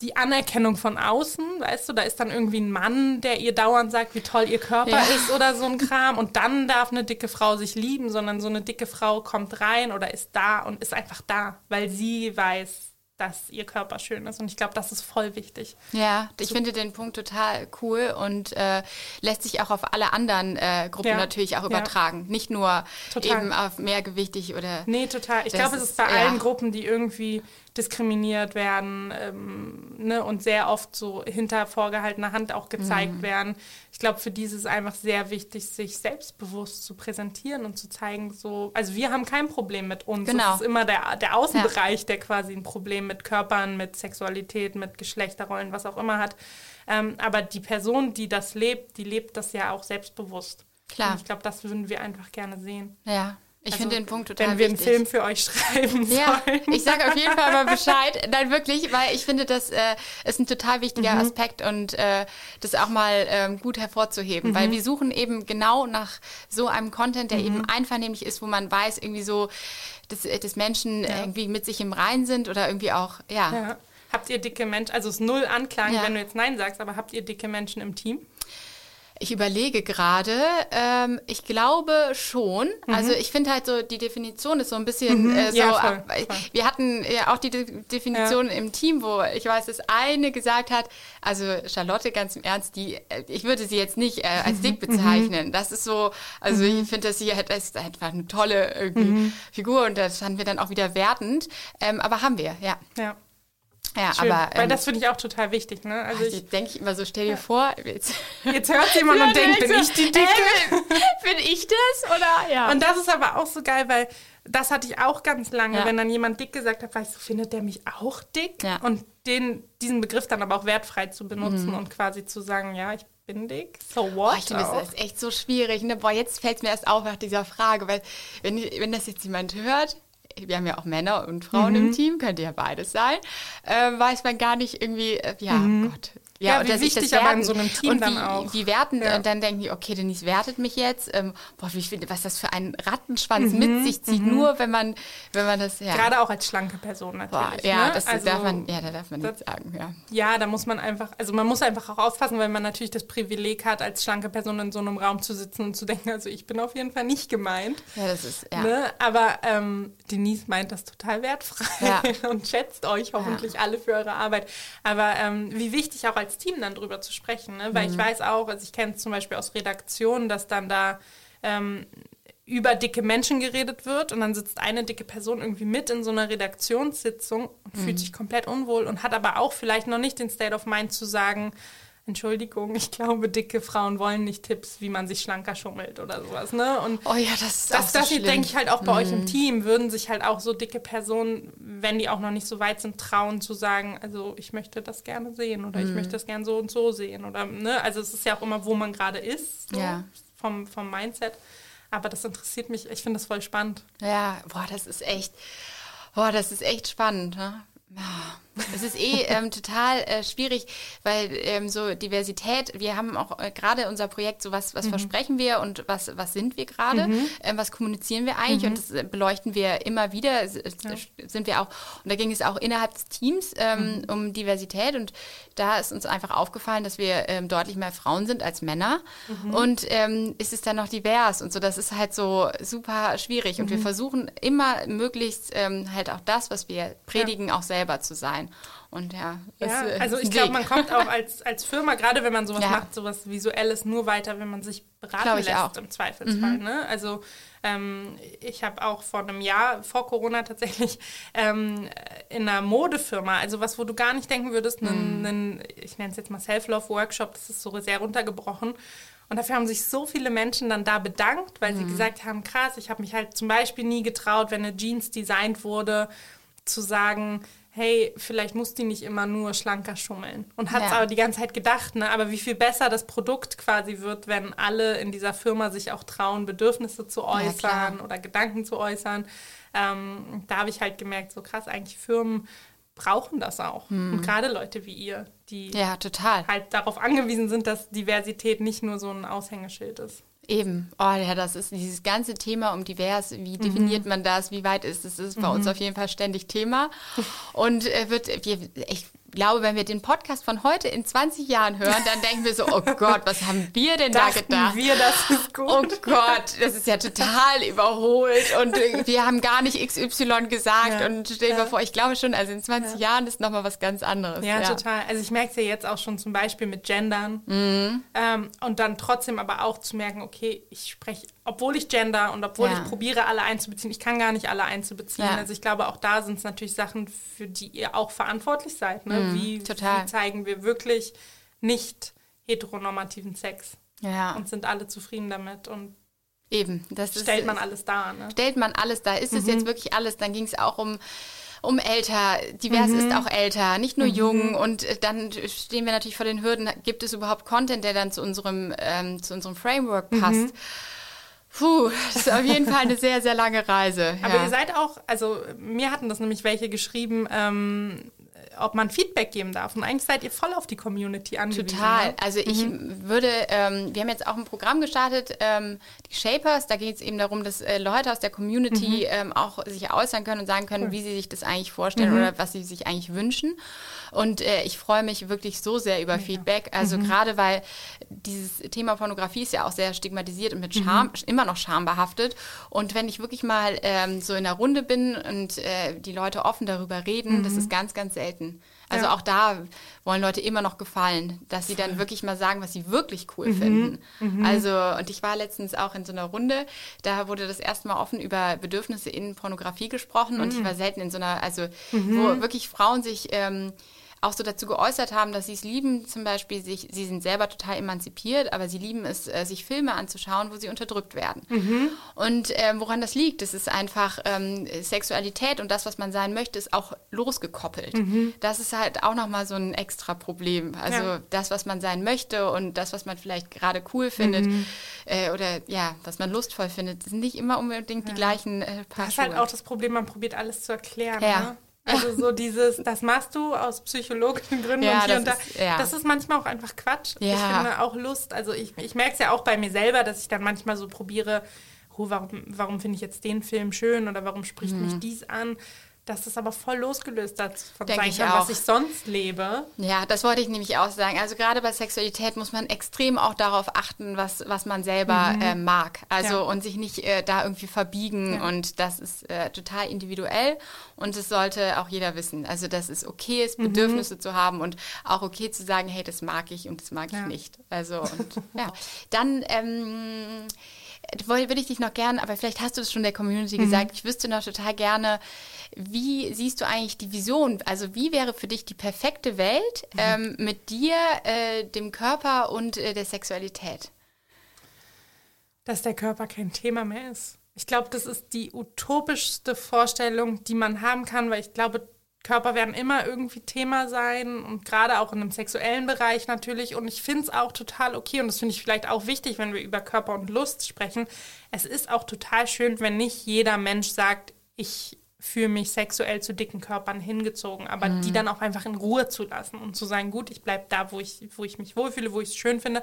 die Anerkennung von außen, weißt du, da ist dann irgendwie ein Mann, der ihr dauernd sagt, wie toll ihr Körper ja. ist oder so ein Kram und dann darf eine dicke Frau sich lieben, sondern so eine dicke Frau kommt rein oder ist da und ist einfach da, weil sie weiß, dass ihr Körper schön ist. Und ich glaube, das ist voll wichtig. Ja, ich so. finde den Punkt total cool und äh, lässt sich auch auf alle anderen äh, Gruppen ja. natürlich auch übertragen. Ja. Nicht nur total. eben auf mehrgewichtig oder. Nee, total. Ich glaube, es ist bei allen Gruppen, die irgendwie diskriminiert werden ähm, ne, und sehr oft so hinter vorgehaltener Hand auch gezeigt mhm. werden. Ich glaube, für die ist es einfach sehr wichtig, sich selbstbewusst zu präsentieren und zu zeigen, so, also wir haben kein Problem mit uns. Genau. Es ist immer der, der Außenbereich, ja. der quasi ein Problem mit Körpern, mit Sexualität, mit Geschlechterrollen, was auch immer hat. Ähm, aber die Person, die das lebt, die lebt das ja auch selbstbewusst. Klar. Und ich glaube, das würden wir einfach gerne sehen. Ja, ich also, finde den Punkt total Wenn wir wichtig. einen Film für euch schreiben ja, sollen. Ich sage auf jeden Fall mal Bescheid. Nein, wirklich, weil ich finde, das äh, ist ein total wichtiger mhm. Aspekt und äh, das auch mal ähm, gut hervorzuheben. Mhm. Weil wir suchen eben genau nach so einem Content, der mhm. eben einvernehmlich ist, wo man weiß, irgendwie so, dass, äh, dass Menschen ja. irgendwie mit sich im Rein sind oder irgendwie auch, ja. ja. Habt ihr dicke Menschen, also es ist null Anklang, wenn du jetzt Nein sagst, aber habt ihr dicke Menschen im Team? Ich überlege gerade, ähm, ich glaube schon. Mhm. Also ich finde halt so, die Definition ist so ein bisschen äh, so, Ja, voll, ab, voll. wir hatten ja auch die De Definition im Team, wo ich weiß, dass eine gesagt hat, also Charlotte ganz im Ernst, die, äh, ich würde sie jetzt nicht äh, als Mhm. dick bezeichnen. Das ist so, also ich finde, dass sie halt, das ist einfach eine tolle Mhm. Figur und das fanden wir dann auch wieder wertend. Ähm, aber haben wir, ja. Ja, Ja, schön. aber Weil ähm, das finde ich auch total wichtig. Ne? Also ich, ich denke immer so, stell dir vor, jetzt, jetzt hört jemand und denkt, bin ich die Dicke? Äh, bin ich das oder ja? Und das ist aber auch so geil, weil das hatte ich auch ganz lange, Ja. wenn dann jemand dick gesagt hat, ich so, findet der mich auch dick? Ja. Und den, diesen Begriff dann aber auch wertfrei zu benutzen und quasi zu sagen, ja, ich bin dick, so what? Mhm. Boah, ich finde, das ist echt so schwierig. Ne? Boah, jetzt fällt es mir erst auf nach dieser Frage, weil wenn, wenn das jetzt jemand hört, wir haben ja auch Männer und Frauen Mhm. im Team, könnte ja beides sein, äh, weiß man gar nicht irgendwie, äh, ja, Gott. Mhm. Ja, und wie ich das wichtig aber in so einem Team und dann wie, auch. Wie werten, Ja. und dann denken die, okay, Denise wertet mich jetzt. Ähm, boah, wie viel, was das für einen Rattenschwanz Mhm, mit sich zieht, nur wenn man, wenn man das, ja. Gerade auch als schlanke Person Boah, natürlich. ja, ne? das also, darf man, ja, da darf man das- nicht sagen, ja. Ja, da muss man einfach, also man muss einfach auch aufpassen, weil man natürlich das Privileg hat, als schlanke Person in so einem Raum zu sitzen und zu denken, also ich bin auf jeden Fall nicht gemeint. Ja, das ist, ja. Ne? Aber ähm, Denise meint das total wertfrei Ja. und schätzt euch hoffentlich alle für eure Arbeit. Aber ähm, wie wichtig auch als Team dann drüber zu sprechen, ne? weil ich weiß auch, also ich kenne es zum Beispiel aus Redaktionen, dass dann da ähm, über dicke Menschen geredet wird und dann sitzt eine dicke Person irgendwie mit in so einer Redaktionssitzung und fühlt sich komplett unwohl und hat aber auch vielleicht noch nicht den State of Mind zu sagen, Entschuldigung, ich glaube, dicke Frauen wollen nicht Tipps, wie man sich schlanker schummelt oder sowas. Ne? Und Oh ja, das ist das, so das denke ich halt auch bei euch im Team, würden sich halt auch so dicke Personen, wenn die auch noch nicht so weit sind, trauen zu sagen, also ich möchte das gerne sehen oder ich möchte das gerne so und so sehen. Oder, ne? Also es ist ja auch immer, wo man gerade ist, so, Ja. vom, vom Mindset. Aber das interessiert mich, ich finde das voll spannend. Ja, boah, das ist echt, boah, das ist echt spannend. Ne? Ja. Es ist eh ähm, total äh, schwierig, weil ähm, so Diversität, wir haben auch äh, gerade unser Projekt, so was, was versprechen wir und was, was sind wir gerade, ähm, was kommunizieren wir eigentlich? Und das äh, beleuchten wir immer wieder, es, es, sind wir auch, und da ging es auch innerhalb des Teams ähm, um Diversität. Und da ist uns einfach aufgefallen, dass wir ähm, deutlich mehr Frauen sind als Männer. Und ähm, ist es dann noch divers. Und so, das ist halt so super schwierig. Und wir versuchen immer möglichst halt auch das, was wir predigen, auch selber zu sein. Und ja, Ja, also ich glaube, man kommt auch als, als Firma, gerade wenn man sowas Ja. macht, sowas Visuelles, nur weiter, wenn man sich beraten lässt auch. Mhm. im Zweifelsfall. Ne? Also ähm, ich habe auch vor einem Jahr, vor Corona tatsächlich, ähm, in einer Modefirma, also was, wo du gar nicht denken würdest, einen, Mhm. einen, ich nenne es jetzt mal Self-Love-Workshop, das ist so sehr runtergebrochen. Und dafür haben sich so viele Menschen dann da bedankt, weil Mhm. sie gesagt haben, krass, ich habe mich halt zum Beispiel nie getraut, wenn eine Jeans designt wurde, zu sagen, hey, vielleicht muss die nicht immer nur schlanker schummeln. Und hat es Ja. aber die ganze Zeit gedacht, ne? aber wie viel besser das Produkt quasi wird, wenn alle in dieser Firma sich auch trauen, Bedürfnisse zu äußern klar. oder Gedanken zu äußern. Ähm, da habe ich halt gemerkt, so krass, eigentlich Firmen brauchen das auch. Und gerade Leute wie ihr, die Hm. Ja, total. halt darauf angewiesen sind, dass Diversität nicht nur so ein Aushängeschild ist. Eben. Oh ja, das ist dieses ganze Thema um divers. Wie definiert man das? Wie weit ist es? Das ist bei uns auf jeden Fall ständig Thema. Und äh, wird, wir, ich glaube, wenn wir den Podcast von heute in 20 Jahren hören, dann denken wir so, oh Gott, was haben wir denn da Dachten gedacht? wir, das ist gut. Oh Gott, das ist ja total überholt und äh, wir haben gar nicht XY gesagt Ja. und stell dir mal vor, ich glaube schon, also in 20 Jahren ist nochmal was ganz anderes. Ja, total. Also ich merke es ja jetzt auch schon zum Beispiel mit Gendern. Ähm, und dann trotzdem aber auch zu merken, okay, ich spreche, obwohl ich gender und obwohl Ja. ich probiere, alle einzubeziehen, ich kann gar nicht alle einzubeziehen. Ja. Also ich glaube, auch da sind es natürlich Sachen, für die ihr auch verantwortlich seid. Ne? wie, total. wie zeigen wir wirklich nicht heteronormativen Sex? Ja, Und sind alle zufrieden damit und eben. Das ist, stellt man alles dar. Ne? stellt man alles da. Ist es Mhm. jetzt wirklich alles? Dann ging es auch um um älter, divers Mhm. ist auch älter, nicht nur jung. Und äh, dann stehen wir natürlich vor den Hürden, gibt es überhaupt Content, der dann zu unserem, ähm, zu unserem Framework Mhm. Puh, das ist auf jeden Fall eine sehr, sehr lange Reise. Aber ja. ihr seid auch, also mir hatten das nämlich welche geschrieben, ähm, ob man Feedback geben darf. Und eigentlich seid ihr voll auf die Community angewiesen. Total. Ne? Also ich mhm. würde, ähm, wir haben jetzt auch ein Programm gestartet, ähm, die Shapers, da geht es eben darum, dass äh, Leute aus der Community mhm. ähm, auch sich äußern können und sagen können, cool. wie sie sich das eigentlich vorstellen mhm. oder was sie sich eigentlich wünschen. Und äh, ich freue mich wirklich so sehr über ja. Feedback. Also mhm. gerade weil dieses Thema Pornografie ist ja auch sehr stigmatisiert und mit Scham, mhm. immer noch schambehaftet. Und wenn ich wirklich mal ähm, so in der Runde bin und äh, die Leute offen darüber reden, das ist ganz, ganz selten. Also ja. auch da wollen Leute immer noch gefallen, dass sie dann wirklich mal sagen, was sie wirklich cool mhm. finden. Mhm. Also, und ich war letztens auch in so einer Runde, da wurde das erste Mal offen über Bedürfnisse in Pornografie gesprochen mhm. und ich mhm. war selten in so einer, also mhm. wo wirklich Frauen sich ähm, auch so dazu geäußert haben, dass sie es lieben, zum Beispiel, sich, sie sind selber total emanzipiert, aber sie lieben es, äh, sich Filme anzuschauen, wo sie unterdrückt werden. Mhm. Und ähm, woran das liegt, das ist einfach ähm, Sexualität und das, was man sein möchte, ist auch losgekoppelt. Mhm. Das ist halt auch nochmal so ein extra Problem. Also ja. das, was man sein möchte und das, was man vielleicht gerade cool findet mhm. äh, oder ja, was man lustvoll findet, sind nicht immer unbedingt ja. die gleichen äh, Paar Das ist halt auch das Problem, man probiert alles zu erklären. Ja. Ne? Also so dieses, das machst du aus psychologischen Gründen ja, und hier und da. Ist, ja. Das ist manchmal auch einfach Quatsch. Ja. Ich finde auch Lust. Also ich, ich merke es ja auch bei mir selber, dass ich dann manchmal so probiere, oh, warum, warum finde ich jetzt den Film schön oder warum spricht mhm. mich dies an? Dass das aber voll losgelöst hat von kann, was ich sonst lebe. Ja, das wollte ich nämlich auch sagen. Also gerade bei Sexualität muss man extrem auch darauf achten, was, was man selber mhm. äh, mag. Also ja. und sich nicht äh, da irgendwie verbiegen. Ja. Und das ist äh, total individuell und das sollte auch jeder wissen. Also dass es okay ist, mhm. Bedürfnisse mhm. zu haben und auch okay zu sagen, hey, das mag ich und das mag ja. ich nicht. Also und ja. Dann ähm, würde ich dich noch gerne, aber vielleicht hast du es schon der Community mhm. gesagt, ich wüsste noch total gerne, wie siehst du eigentlich die Vision? Also wie wäre für dich die perfekte Welt mhm. ähm, mit dir, äh, dem Körper und äh, der Sexualität? Dass der Körper kein Thema mehr ist. Ich glaube, das ist die utopischste Vorstellung, die man haben kann, weil ich glaube, Körper werden immer irgendwie Thema sein und gerade auch in einem sexuellen Bereich natürlich. Und ich finde es auch total okay und das finde ich vielleicht auch wichtig, wenn wir über Körper und Lust sprechen. Es ist auch total schön, wenn nicht jeder Mensch sagt, ich fühle mich sexuell zu dicken Körpern hingezogen, aber mhm. die dann auch einfach in Ruhe zu lassen und zu sagen, gut, ich bleibe da, wo ich, wo ich mich wohlfühle, wo ich es schön finde.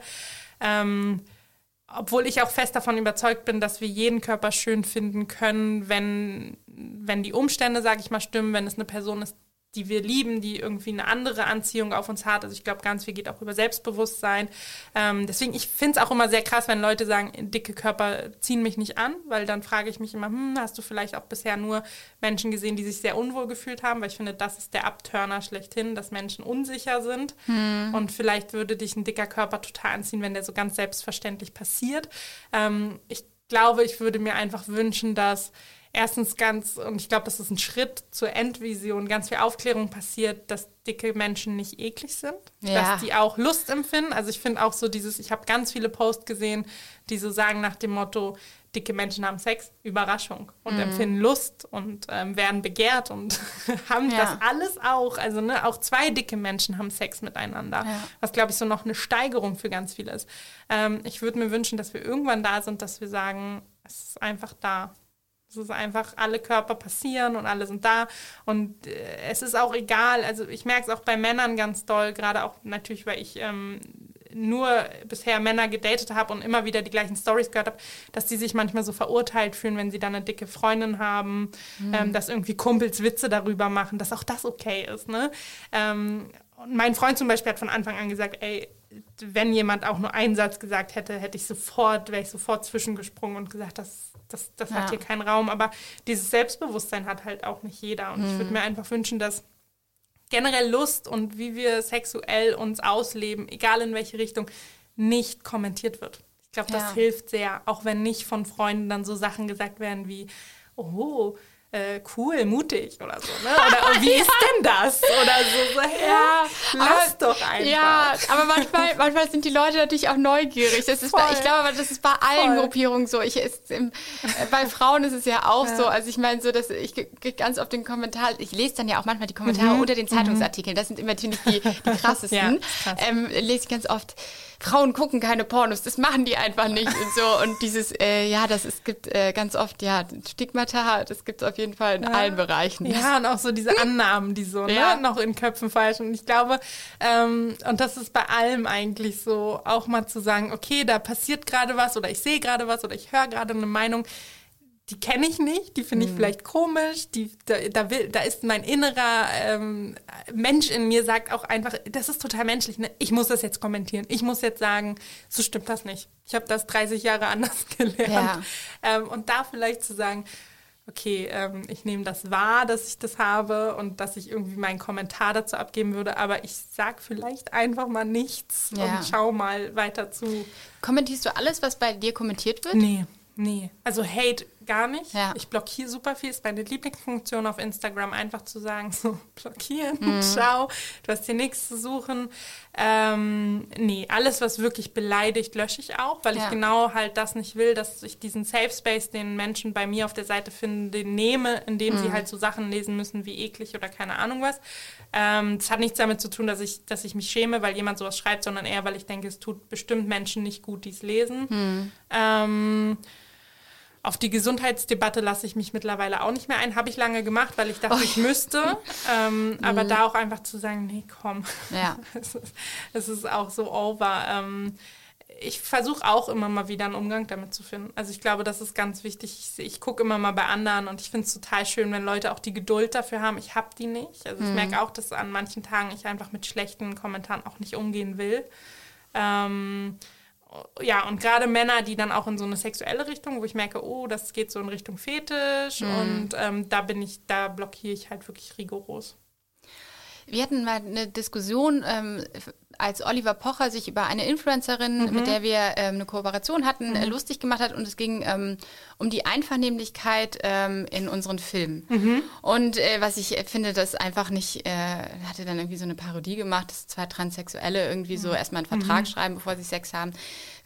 Ähm, obwohl ich auch fest davon überzeugt bin, dass wir jeden Körper schön finden können, wenn, wenn die Umstände, sage ich mal, stimmen, wenn es eine Person ist, die wir lieben, die irgendwie eine andere Anziehung auf uns hat. Also ich glaube, ganz viel geht auch über Selbstbewusstsein. Ähm, deswegen, ich finde es auch immer sehr krass, wenn Leute sagen, dicke Körper ziehen mich nicht an, weil dann frage ich mich immer, hm, hast du vielleicht auch bisher nur Menschen gesehen, die sich sehr unwohl gefühlt haben? Weil ich finde, das ist der Abturner schlechthin, dass Menschen unsicher sind. Hm. Und vielleicht würde dich ein dicker Körper total anziehen, wenn der so ganz selbstverständlich passiert. Ähm, ich glaube, ich würde mir einfach wünschen, dass erstens ganz, und ich glaube, das ist ein Schritt zur Endvision, ganz viel Aufklärung passiert, dass dicke Menschen nicht eklig sind, ja. dass die auch Lust empfinden. Also ich finde auch so dieses, ich habe ganz viele Posts gesehen, die so sagen nach dem Motto, dicke Menschen haben Sex, Überraschung und mhm. empfinden Lust und ähm, werden begehrt und haben ja. das alles auch. Also ne, auch zwei dicke Menschen haben Sex miteinander, ja. was glaube ich so noch eine Steigerung für ganz viele ist. Ähm, ich würde mir wünschen, dass wir irgendwann da sind, dass wir sagen, es ist einfach da. Es ist einfach, alle Körper passieren und alle sind da. Und äh, es ist auch egal, also ich merke es auch bei Männern ganz doll, gerade auch natürlich, weil ich ähm, nur bisher Männer gedatet habe und immer wieder die gleichen Stories gehört habe, dass die sich manchmal so verurteilt fühlen, wenn sie dann eine dicke Freundin haben, mhm. ähm, dass irgendwie Kumpels Witze darüber machen, dass auch das okay ist. Ne? Ähm, und mein Freund zum Beispiel hat von Anfang an gesagt, ey, wenn jemand auch nur einen Satz gesagt hätte, hätte ich sofort, wäre ich sofort zwischengesprungen und gesagt, das, das, das ja. hat hier keinen Raum. Aber dieses Selbstbewusstsein hat halt auch nicht jeder. Und mhm. ich würde mir einfach wünschen, dass generell Lust und wie wir sexuell uns ausleben, egal in welche Richtung, nicht kommentiert wird. Ich glaube, das ja. hilft sehr, auch wenn nicht von Freunden dann so Sachen gesagt werden wie, oh, äh, cool, mutig oder so, ne? Oder wie ist denn das? Oder so, so hey, ja, lass aber, doch einfach. Ja, aber manchmal, manchmal sind die Leute natürlich auch neugierig. Das ist bei, ich glaube, das ist bei allen Voll. Gruppierungen so. Ich, ist, im, äh, bei Frauen ist es ja auch ja. so. Also ich meine, so, dass ich kriege ganz oft den Kommentar, ich lese dann ja auch manchmal die Kommentare mhm. unter den Zeitungsartikeln. Das sind immer natürlich die, die krassesten. ja, krass. ähm, lese ich ganz oft Frauen gucken keine Pornos, das machen die einfach nicht und so. Und dieses, äh, ja, das es gibt äh, ganz oft ja Stigmata, das gibt es auf jeden Fall in ja. allen Bereichen. Ja, und auch so diese Annahmen, die so ja. ne, noch in Köpfen falsch. Und ich glaube, ähm, und das ist bei allem eigentlich so, auch mal zu sagen, okay, da passiert gerade was oder ich sehe gerade was oder ich höre gerade eine Meinung die kenne ich nicht, die finde ich mhm. vielleicht komisch, die, da, da, will, da ist mein innerer ähm, Mensch in mir, sagt auch einfach, das ist total menschlich, ne? ich muss das jetzt kommentieren, ich muss jetzt sagen, so stimmt das nicht. Ich habe das 30 Jahre anders gelernt. Ja. Ähm, und da vielleicht zu sagen, okay, ähm, ich nehme das wahr, dass ich das habe und dass ich irgendwie meinen Kommentar dazu abgeben würde, aber ich sage vielleicht einfach mal nichts ja. und schau mal weiter zu. Kommentierst du alles, was bei dir kommentiert wird? Nee. Nee, also Hate gar nicht. Ja. Ich blockiere super viel. Ist meine Lieblingsfunktion auf Instagram, einfach zu sagen, so blockieren, mhm. ciao, du hast hier nichts zu suchen. Ähm, nee, alles, was wirklich beleidigt, lösche ich auch, weil ja. ich genau halt das nicht will, dass ich diesen Safe Space, den Menschen bei mir auf der Seite finden, den nehme, indem mhm. sie halt so Sachen lesen müssen wie eklig oder keine Ahnung was. Ähm, das hat nichts damit zu tun, dass ich, dass ich mich schäme, weil jemand sowas schreibt, sondern eher, weil ich denke, es tut bestimmt Menschen nicht gut, die es lesen. Mhm. Ähm, auf die Gesundheitsdebatte lasse ich mich mittlerweile auch nicht mehr ein. Habe ich lange gemacht, weil ich dachte, oh. ich müsste. Ähm, mhm. Aber da auch einfach zu sagen, nee, komm. Ja. es, ist, es ist auch so over. Ähm, ich versuche auch immer mal wieder einen Umgang damit zu finden. Also ich glaube, das ist ganz wichtig. Ich, ich gucke immer mal bei anderen und ich finde es total schön, wenn Leute auch die Geduld dafür haben. Ich habe die nicht. Also ich mhm. merke auch, dass an manchen Tagen ich einfach mit schlechten Kommentaren auch nicht umgehen will. Ähm, ja, und gerade Männer, die dann auch in so eine sexuelle Richtung, wo ich merke, oh, das geht so in Richtung Fetisch mhm. und ähm, da bin ich, da blockiere ich halt wirklich rigoros. Wir hatten mal eine Diskussion, ähm, als Oliver Pocher sich über eine Influencerin, mhm. mit der wir ähm, eine Kooperation hatten, mhm. lustig gemacht hat und es ging ähm, um die Einvernehmlichkeit ähm, in unseren Filmen. Mhm. Und äh, was ich finde, das einfach nicht, äh, hatte dann irgendwie so eine Parodie gemacht, dass zwei Transsexuelle irgendwie so mhm. erstmal einen Vertrag mhm. schreiben, bevor sie Sex haben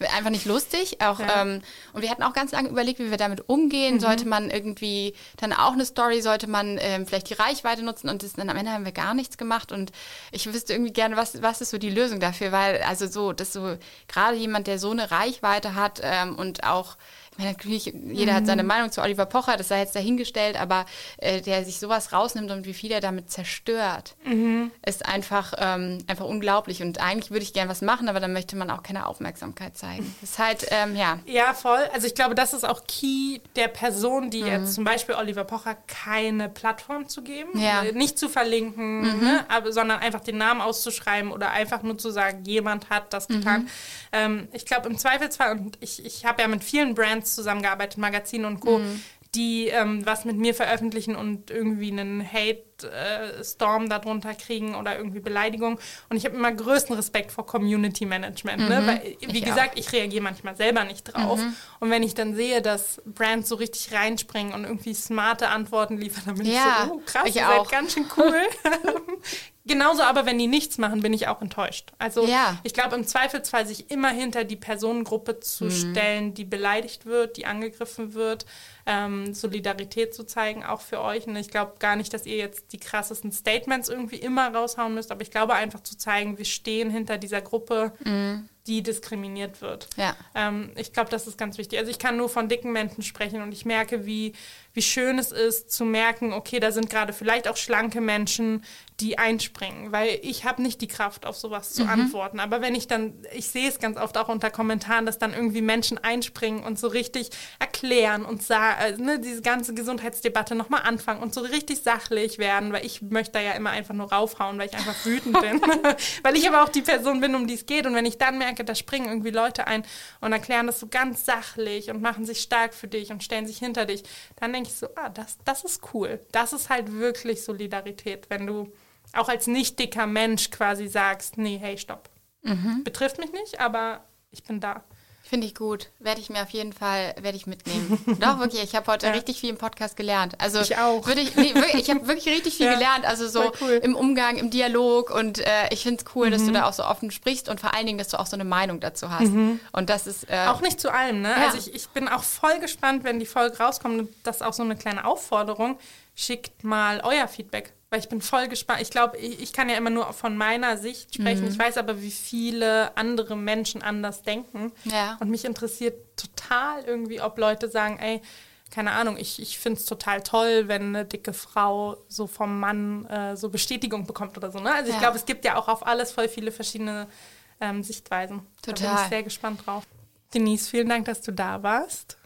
einfach nicht lustig. Auch, ja. ähm, und wir hatten auch ganz lange überlegt, wie wir damit umgehen. Mhm. Sollte man irgendwie dann auch eine Story, sollte man ähm, vielleicht die Reichweite nutzen und das, dann am Ende haben wir gar nichts gemacht. Und ich wüsste irgendwie gerne, was, was ist so die Lösung dafür, weil also so, dass so gerade jemand, der so eine Reichweite hat ähm, und auch meine, natürlich, jeder mhm. hat seine mhm. Meinung zu Oliver Pocher, das sei jetzt dahingestellt, aber äh, der sich sowas rausnimmt und wie viel er damit zerstört, mhm. ist einfach, ähm, einfach unglaublich. Und eigentlich würde ich gerne was machen, aber dann möchte man auch keine Aufmerksamkeit zeigen. Das ist halt, ähm, ja. Ja, voll. Also ich glaube, das ist auch key der Person, die mhm. jetzt zum Beispiel Oliver Pocher keine Plattform zu geben, ja. Äh, nicht zu verlinken, mhm. ne, aber, sondern einfach den Namen auszuschreiben oder einfach nur zu sagen, jemand hat das getan. Mhm. Ähm, ich glaube, im Zweifelsfall, und ich, ich habe ja mit vielen Brands Brands zusammengearbeitet, Magazinen und Co., mhm. die ähm, was mit mir veröffentlichen und irgendwie einen Hate-Storm äh, darunter kriegen oder irgendwie Beleidigung. Und ich habe immer größten Respekt vor Community Management. Ne? Mhm. Ne? Weil, wie ich gesagt, auch. ich reagiere manchmal selber nicht drauf. Mhm. Und wenn ich dann sehe, dass Brands so richtig reinspringen und irgendwie smarte Antworten liefern, dann bin ja, ich so, oh, krass, ich ihr auch. seid ganz schön cool. Genauso aber, wenn die nichts machen, bin ich auch enttäuscht. Also ja. ich glaube im Zweifelsfall sich immer hinter die Personengruppe zu mhm. stellen, die beleidigt wird, die angegriffen wird, ähm, Solidarität zu zeigen, auch für euch. Und ich glaube gar nicht, dass ihr jetzt die krassesten Statements irgendwie immer raushauen müsst, aber ich glaube einfach zu zeigen, wir stehen hinter dieser Gruppe. Mhm die diskriminiert wird. Ja. Ähm, ich glaube, das ist ganz wichtig. Also ich kann nur von dicken Menschen sprechen und ich merke, wie, wie schön es ist zu merken, okay, da sind gerade vielleicht auch schlanke Menschen, die einspringen, weil ich habe nicht die Kraft, auf sowas zu mhm. antworten. Aber wenn ich dann, ich sehe es ganz oft auch unter Kommentaren, dass dann irgendwie Menschen einspringen und so richtig erklären und sagen, äh, ne, diese ganze Gesundheitsdebatte nochmal anfangen und so richtig sachlich werden, weil ich möchte da ja immer einfach nur raufhauen, weil ich einfach wütend bin. weil ich aber auch die Person bin, um die es geht. Und wenn ich dann merke, da springen irgendwie Leute ein und erklären das so ganz sachlich und machen sich stark für dich und stellen sich hinter dich, dann denke ich so, ah, das, das ist cool. Das ist halt wirklich Solidarität, wenn du auch als nicht dicker Mensch quasi sagst, nee, hey, stopp. Mhm. Betrifft mich nicht, aber ich bin da. Finde ich gut. Werde ich mir auf jeden Fall, werde ich mitnehmen. Doch, wirklich, ich habe heute ja. richtig viel im Podcast gelernt. Also ich auch. Ich nee, wirklich, ich habe wirklich richtig viel ja. gelernt. Also so cool. im Umgang, im Dialog und äh, ich finde es cool, mhm. dass du mhm. da auch so offen sprichst und vor allen Dingen, dass du auch so eine Meinung dazu hast. Mhm. Und das ist äh, auch nicht zu allem, ne? Ja. Also ich, ich bin auch voll gespannt, wenn die Folge rauskommt. Das ist auch so eine kleine Aufforderung. Schickt mal euer Feedback weil ich bin voll gespannt. Ich glaube, ich, ich, kann ja immer nur von meiner Sicht sprechen. Mhm. Ich weiß aber, wie viele andere Menschen anders denken. Ja. Und mich interessiert total irgendwie, ob Leute sagen, ey, keine Ahnung, ich, ich finde es total toll, wenn eine dicke Frau so vom Mann äh, so Bestätigung bekommt oder so. Ne? Also ich Ja. glaube, es gibt ja auch auf alles voll viele verschiedene ähm, Sichtweisen. Da bin Total. ich sehr gespannt drauf. Denise, vielen Dank, dass du da warst.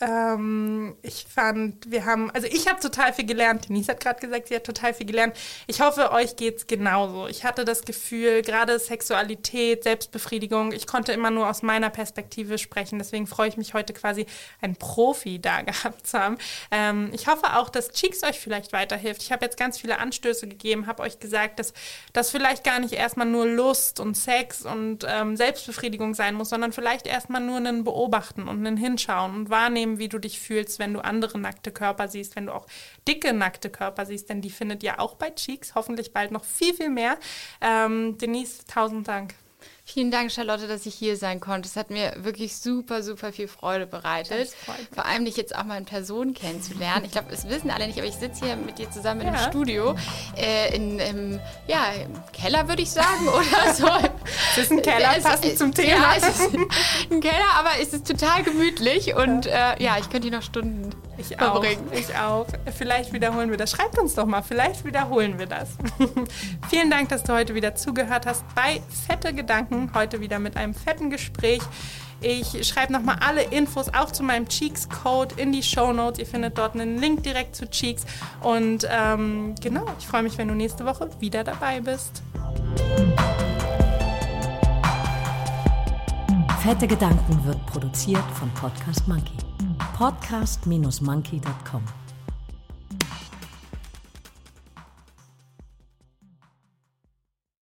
Ähm, ich fand, wir haben, also ich habe total viel gelernt. Denise hat gerade gesagt, sie hat total viel gelernt. Ich hoffe, euch geht's genauso. Ich hatte das Gefühl, gerade Sexualität, Selbstbefriedigung, ich konnte immer nur aus meiner Perspektive sprechen. Deswegen freue ich mich heute quasi, einen Profi da gehabt zu haben. Ähm, ich hoffe auch, dass Cheeks euch vielleicht weiterhilft. Ich habe jetzt ganz viele Anstöße gegeben, habe euch gesagt, dass das vielleicht gar nicht erstmal nur Lust und Sex und ähm, Selbstbefriedigung sein muss, sondern vielleicht erstmal nur ein Beobachten und ein Hinschauen und wahrnehmen, wie du dich fühlst, wenn du andere nackte Körper siehst, wenn du auch dicke nackte Körper siehst, denn die findet ihr auch bei Cheeks, hoffentlich bald noch viel, viel mehr. Ähm, Denise, tausend Dank. Vielen Dank, Charlotte, dass ich hier sein konnte. Es hat mir wirklich super, super viel Freude bereitet. Vor allem dich jetzt auch mal in Person kennenzulernen. Ich glaube, es wissen alle nicht, aber ich sitze hier mit dir zusammen Ja. einem Studio. Äh, in, im, ja, im Keller, würde ich sagen, oder so. Es ist ein Keller, Es- passend zum Thema. Ja, es ist ein Keller, aber es ist total gemütlich und äh, ja, ich könnte hier noch Stunden Ich auch, verbringen. ich auch. Vielleicht wiederholen wir das. Schreibt uns doch mal, vielleicht wiederholen wir das. Vielen Dank, dass du heute wieder zugehört hast bei Fette Gedanken. Heute wieder mit einem fetten Gespräch. Ich schreibe nochmal alle Infos auch zu meinem Cheeks Code in die Show Notes. Ihr findet dort einen Link direkt zu Cheeks. Und ähm, genau, ich freue mich, wenn du nächste Woche wieder dabei bist. Fette Gedanken wird produziert von Podcast Monkey. Podcast-monkey.com